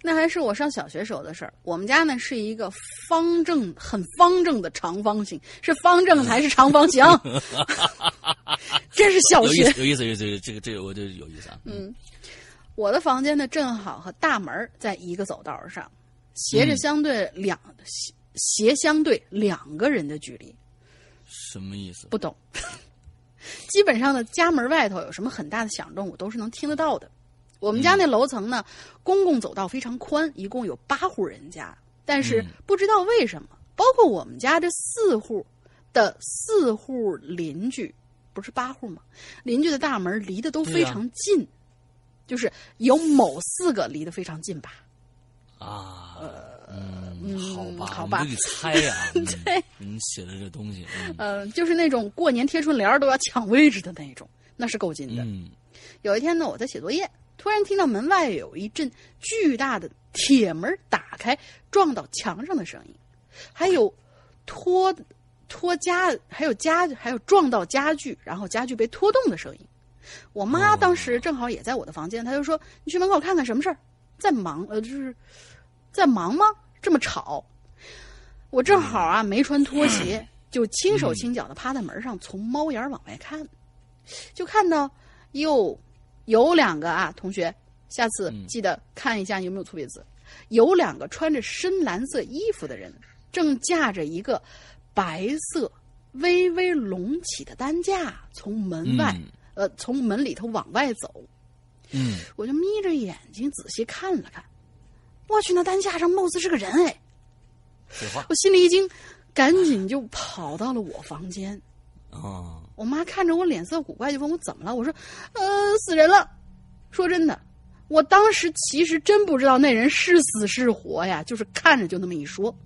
那还是我上小学时候的事儿。我们家呢是一个方正、很方正的长方形，是方正还是长方形？<laughs> 这是小学，有意思，有意思，这个这个我就有意思啊。嗯，我的房间呢正好和大门在一个走道上。斜着相对两斜斜相对两个人的距离，什么意思？不懂。基本上呢，家门外头有什么很大的响动，我都是能听得到的。我们家那楼层呢，公共走道非常宽，一共有八户人家。但是不知道为什么，包括我们家这四户的四户邻居，不是八户吗？邻居的大门离得都非常近，就是有某四个离得非常近吧。啊，嗯，好吧，好吧，你猜呀？<laughs> 对，你写的这东西，嗯，就是那种过年贴春联都要抢位置的那种，那是够劲的。有一天呢，我在写作业，突然听到门外有一阵巨大的铁门打开撞到墙上的声音，还有拖拖家，还有家，还有撞到家具，然后家具被拖动的声音。我妈当时正好也在我的房间，她就说：“你去门口看看什么事儿，在忙，呃，就是。”在忙吗？这么吵！我正好啊，没穿拖鞋，就轻手轻脚的趴在门上，从猫眼往外看，就看到哟有两个啊，同学，下次记得看一下有没有错别字。有两个穿着深蓝色衣服的人，正架着一个白色微微隆起的担架，从门外呃，从门里头往外走。嗯，我就眯着眼睛仔细看了看。我去，那担架上貌似是个人哎！我心里一惊，赶紧就跑到了我房间。啊！我妈看着我脸色古怪，就问我怎么了。我说：“呃，死人了。”说真的，我当时其实真不知道那人是死是活呀，就是看着就那么一说。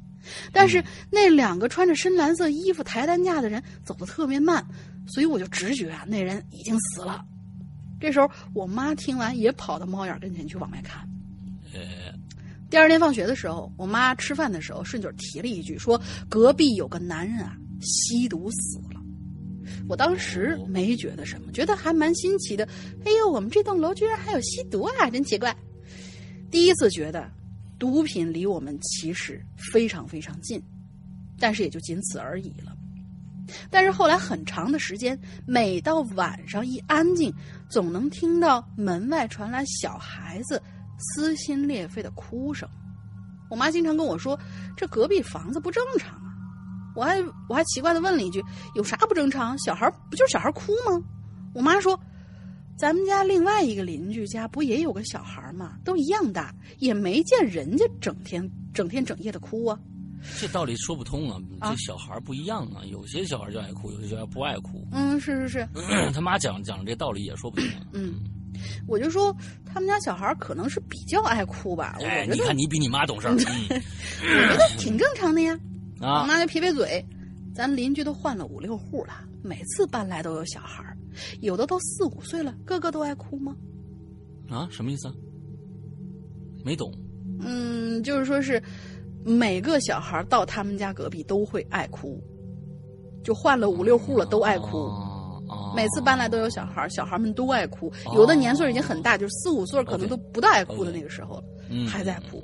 但是那两个穿着深蓝色衣服抬担架的人走的特别慢，所以我就直觉啊，那人已经死了。这时候，我妈听完也跑到猫眼跟前去往外看。第二天放学的时候，我妈吃饭的时候顺嘴提了一句，说隔壁有个男人啊吸毒死了。我当时没觉得什么，觉得还蛮新奇的。哎呦，我们这栋楼居然还有吸毒啊，真奇怪！第一次觉得毒品离我们其实非常非常近，但是也就仅此而已了。但是后来很长的时间，每到晚上一安静，总能听到门外传来小孩子。撕心裂肺的哭声，我妈经常跟我说：“这隔壁房子不正常啊！”我还我还奇怪的问了一句：“有啥不正常？小孩不就是小孩哭吗？”我妈说：“咱们家另外一个邻居家不也有个小孩吗？都一样大，也没见人家整天整天整夜的哭啊。”这道理说不通啊！这小孩不一样啊，有些小孩就爱哭，有些小孩不爱哭。嗯，是是是。<clears throat> 他妈讲讲这道理也说不通。嗯。我就说他们家小孩可能是比较爱哭吧。哎，你看你比你妈懂事。<laughs> 我觉得挺正常的呀。啊，我妈就撇撇嘴。咱邻居都换了五六户了，每次搬来都有小孩，有的都四五岁了，个个都爱哭吗？啊，什么意思？没懂。嗯，就是说是每个小孩到他们家隔壁都会爱哭，就换了五六户了都爱哭。每次搬来都有小孩，小孩们都爱哭，有的年岁已经很大，就是四五岁，可能都不大爱哭的那个时候了，还在哭。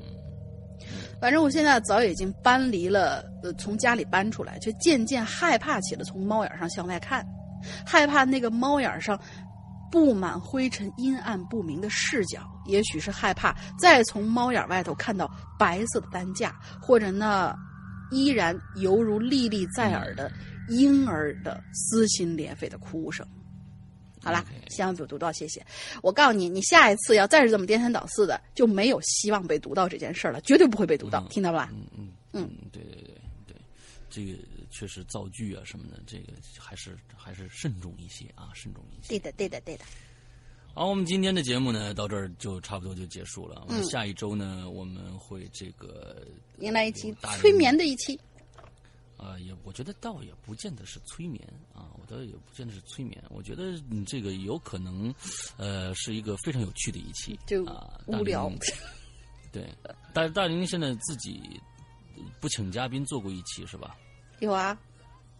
反正我现在早已经搬离了，呃，从家里搬出来，却渐渐害怕起了从猫眼上向外看，害怕那个猫眼上布满灰尘、阴暗不明的视角，也许是害怕再从猫眼外头看到白色的担架，或者那依然犹如历历在耳的。婴儿的撕心裂肺的哭声。好啦，希望被读到，谢谢。我告诉你，你下一次要再是这么颠三倒四的，就没有希望被读到这件事了，绝对不会被读到，听到吧？嗯嗯嗯，对对对对，这个确实造句啊什么的，这个还是还是慎重一些啊，慎重一些。对的对的对的。好，我们今天的节目呢，到这儿就差不多就结束了。嗯下一周呢，我们会这个迎来一期催眠的一期。啊、也我觉得倒也不见得是催眠啊，我倒也不见得是催眠，我觉得你这个有可能，呃，是一个非常有趣的一期，就啊，无聊 <laughs> 对，大大林现在自己不请嘉宾做过一期是吧？有啊，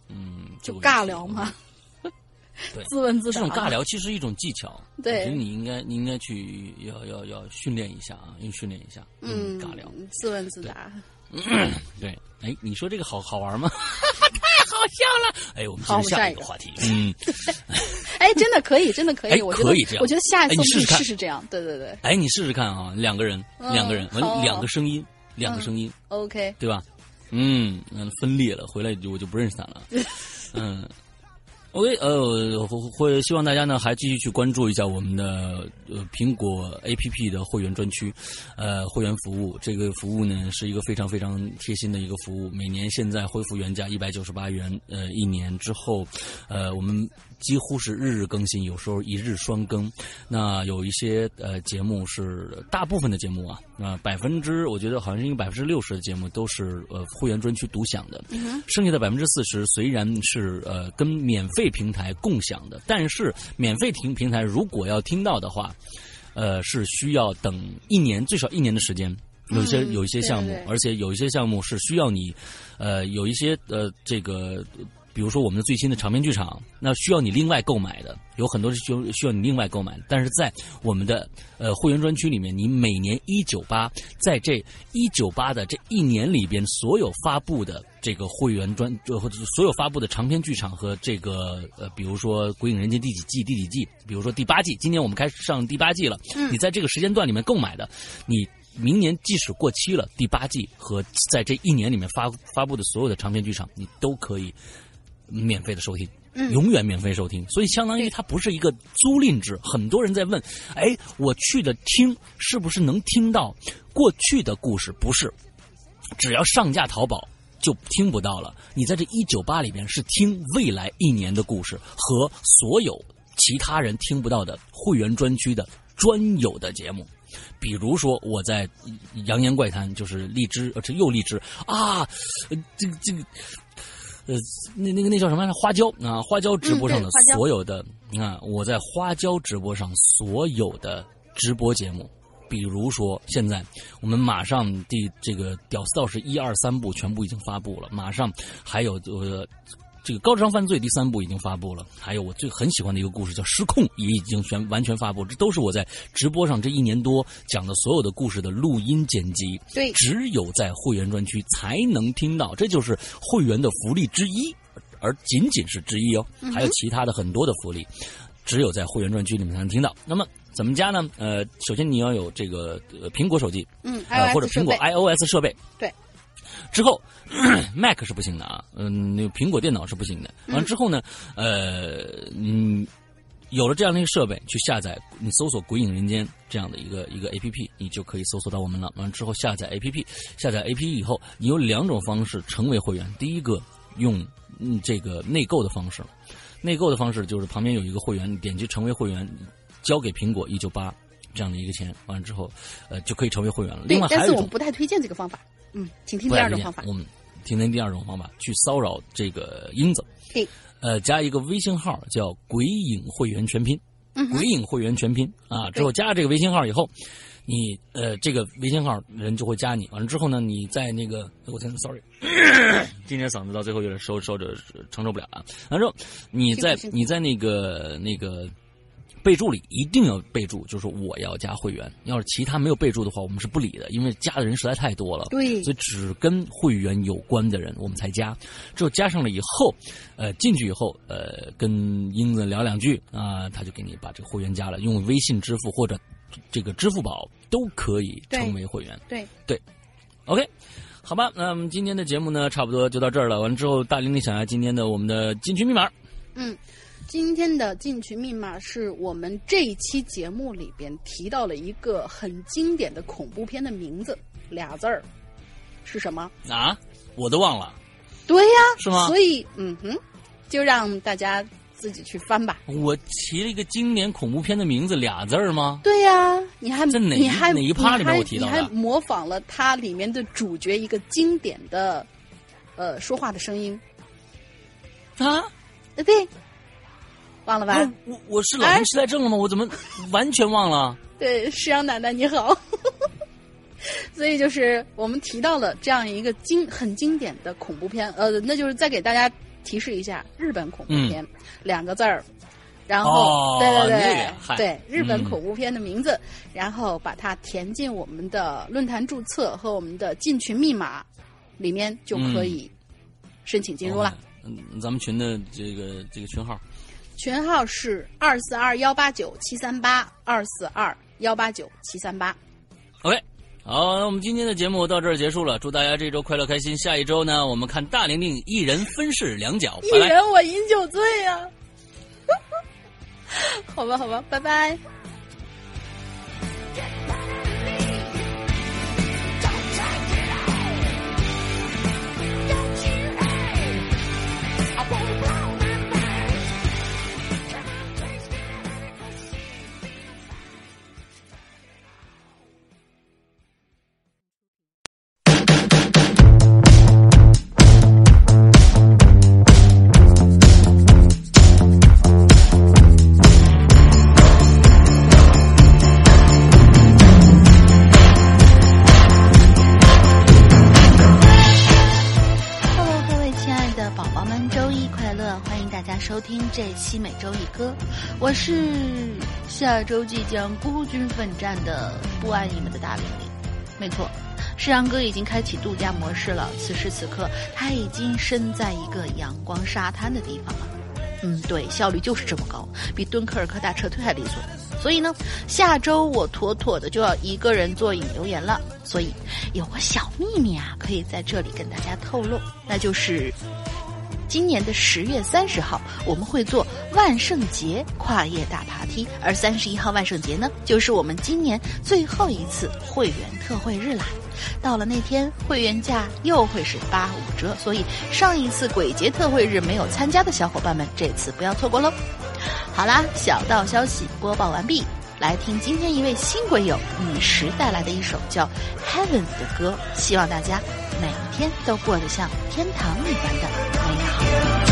嗯，就尬聊嘛。对 <laughs> 自问自答。这种尬聊其实是一种技巧，对我觉得你应该你应该去要要要训练一下啊，要训练一下，嗯，尬聊，自问自答，<clears throat> 对，哎，你说这个好好玩吗？<laughs> 太好笑了！<laughs> 哎，我们好进入下下一个话题，<laughs> 嗯，哎，真的可以，真的可以，哎我觉得可以这样我觉得下一次试试看试试这样，对对对哎，你试试看啊，两个人，嗯两个人，好完两个声音，两个声音，，OK，对吧？嗯嗯，分裂了，回来就我就不认识他了。嗯，OK，呃，会希望大家呢还继续去关注一下我们的呃苹果 APP 的会员专区，呃，会员服务。这个服务呢是一个非常非常贴心的一个服务，每年现在恢复原价一百九十八元，呃，一年之后，呃，我们几乎是日日更新，有时候一日双更。那有一些呃节目是大部分的节目啊，啊、百分之我觉得好像是一个百分之六十的节目都是呃会员专区独享的，剩下的百分之四十虽然是呃跟免费平台共享的，但是免费平平台如果要听到的话，呃是需要等一年最少一年的时间。有些嗯有一些项目对对，对而且有一些项目是需要你，呃，有一些呃这个比如说我们的最新的长篇剧场，那需要你另外购买的，有很多是需要需要你另外购买的。但是在我们的呃会员专区里面，你每年一九八，在这一九八的这一年里边，所有发布的这个会员专，呃或者是所有发布的长篇剧场和这个呃，比如说《鬼影人间》第几季、第几季，比如说第八季，今年我们开始上第八季了。你在这个时间段里面购买的，你。明年即使过期了，第八季和在这一年里面发发布的所有的长篇剧场，你都可以免费的收听，永远免费收听。所以相当于它不是一个租赁制。很多人在问，哎，我去的听是不是能听到过去的故事？不是，只要上架淘宝。就听不到了。你在这一九八里边是听未来一年的故事和所有其他人听不到的会员专区的专有的节目。比如说，我在《扬言怪谈》就是荔枝，呃，这又荔枝啊，呃这个这个，呃，那那个那叫什么来着？花椒啊，花椒直播上的所有的啊，我在花椒直播上所有的直播节目，比如说现在我们马上第这个《屌丝道士》一二三部全部已经发布了，马上还有呃。这个高智商犯罪第三部已经发布了，还有我最很喜欢的一个故事叫《失控》，也已经全完全发布。这都是我在直播上这一年多讲的所有的故事的录音剪辑，对只有在会员专区才能听到，这就是会员的福利之一，而仅仅是之一哦，还有其他的很多的福利，只有在会员专区里面才能听到。那么怎么加呢？呃，首先你要有这个呃苹果手机，嗯呃或者苹果 iOS 设备，对。之后，<clears throat> Mac 是不行的啊，嗯，那个苹果电脑是不行的。完了之后呢，呃，嗯，有了这样的一个设备，去下载，你搜索“鬼影人间”这样的一个一个 APP，你就可以搜索到我们了。完了之后下载 APP，下载 APP 以后，你有两种方式成为会员。第一个用嗯这个内购的方式，内购的方式就是旁边有一个会员，你点击成为会员，交给苹果一九八这样的一个钱，完了之后，呃，就可以成为会员了。另外，但是有一种我们不太推荐这个方法。嗯，请听第二种方法。我们听听第二种方法，去骚扰这个英子。嘿，呃，加一个微信号叫“鬼影会员全拼”，嗯鬼影会员全拼啊。之后加了这个微信号以后，你呃这个微信号人就会加你。完了之后呢，你在那个我天，sorry，<coughs> 今天嗓子到最后有点收收着承受不了啊。完了之后，你在你在那个那个。备注里一定要备注，就是我要加会员。要是其他没有备注的话，我们是不理的，因为加的人实在太多了。对所以只跟会员有关的人我们才加。之后加上了以后，呃，进去以后，呃，跟英子聊两句啊、他就给你把这个会员加了，用微信支付或者这个支付宝都可以成为会员。对对，OK，好吧，那我们今天的节目呢，差不多就到这儿了。完了之后，大玲玲想要今天的我们的进群密码。嗯，今天的进群密码是我们这一期节目里边提到了一个很经典的恐怖片的名字，俩字儿，是什么？啊，我都忘了。对呀，是吗所以，嗯哼，就让大家自己去翻吧。我提了一个经典恐怖片的名字，俩字儿吗？对呀、你还在哪你还哪一趴里面我提到的你还模仿了它里面的主角一个经典的呃说话的声音，啊，呃对，忘了吧？啊我我是老年痴呆症了吗？我怎么完全忘了？<laughs> 对，石阳奶奶你好。<laughs> 所以就是我们提到了这样一个经很经典的恐怖片，呃，那就是再给大家提示一下，日本恐怖片、两个字儿，然后、哦对对那对个对日本嗯恐怖片的名字，然后把它填进我们的论坛注册和我们的进群密码里面，就可以申请进入了。嗯，咱们群的这个这个群号，群号是二四二幺八九七三八二四二幺八九七三八。OK，好，那我们今天的节目到这儿结束了，祝大家这周快乐开心。下一周呢，我们看大玲玲一人分饰两角，一。人我饮酒醉呀、<laughs> 好吧，好吧，拜拜。这期每周一歌，我是下周即将孤军奋战的不爱你们的大玲玲。没错，世阳哥已经开启度假模式了，此时此刻他已经身在一个阳光沙滩的地方了。嗯，对，效率就是这么高，比敦刻尔克大撤退还利索。所以呢，下周我妥妥的就要一个人做引流言了。所以有个小秘密啊，可以在这里跟大家透露，那就是今年的十月三十号，我们会做万圣节跨夜大爬梯，而三十一号万圣节呢，就是我们今年最后一次会员特惠日啦。到了那天，会员价又会是八五折，所以上一次鬼节特惠日没有参加的小伙伴们，这次不要错过喽。好啦，小道消息播报完毕，来听今天一位新鬼友雨石带来的一首叫《Heaven》的歌，希望大家每一天都过得像天堂一般的美好。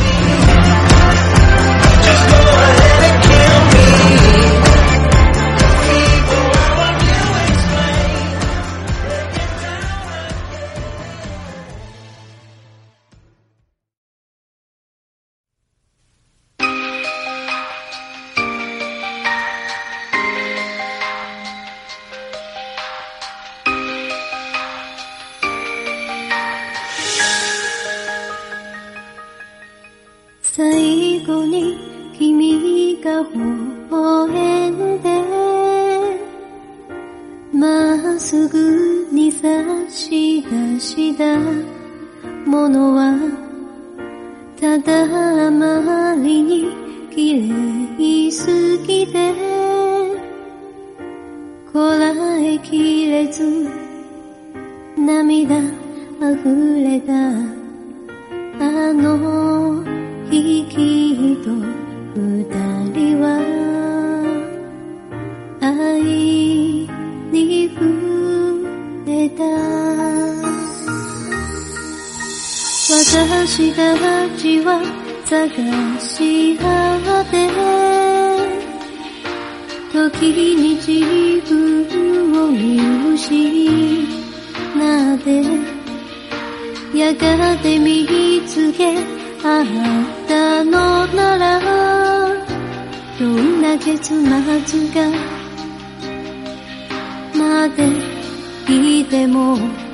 たものはただあまりに綺麗すぎてこらえきれず涙溢れたあの日きっと二人は愛に触れた。私たちは探し合って時に自分を見失ってやがて見つけあったのならどんな結末が待っていても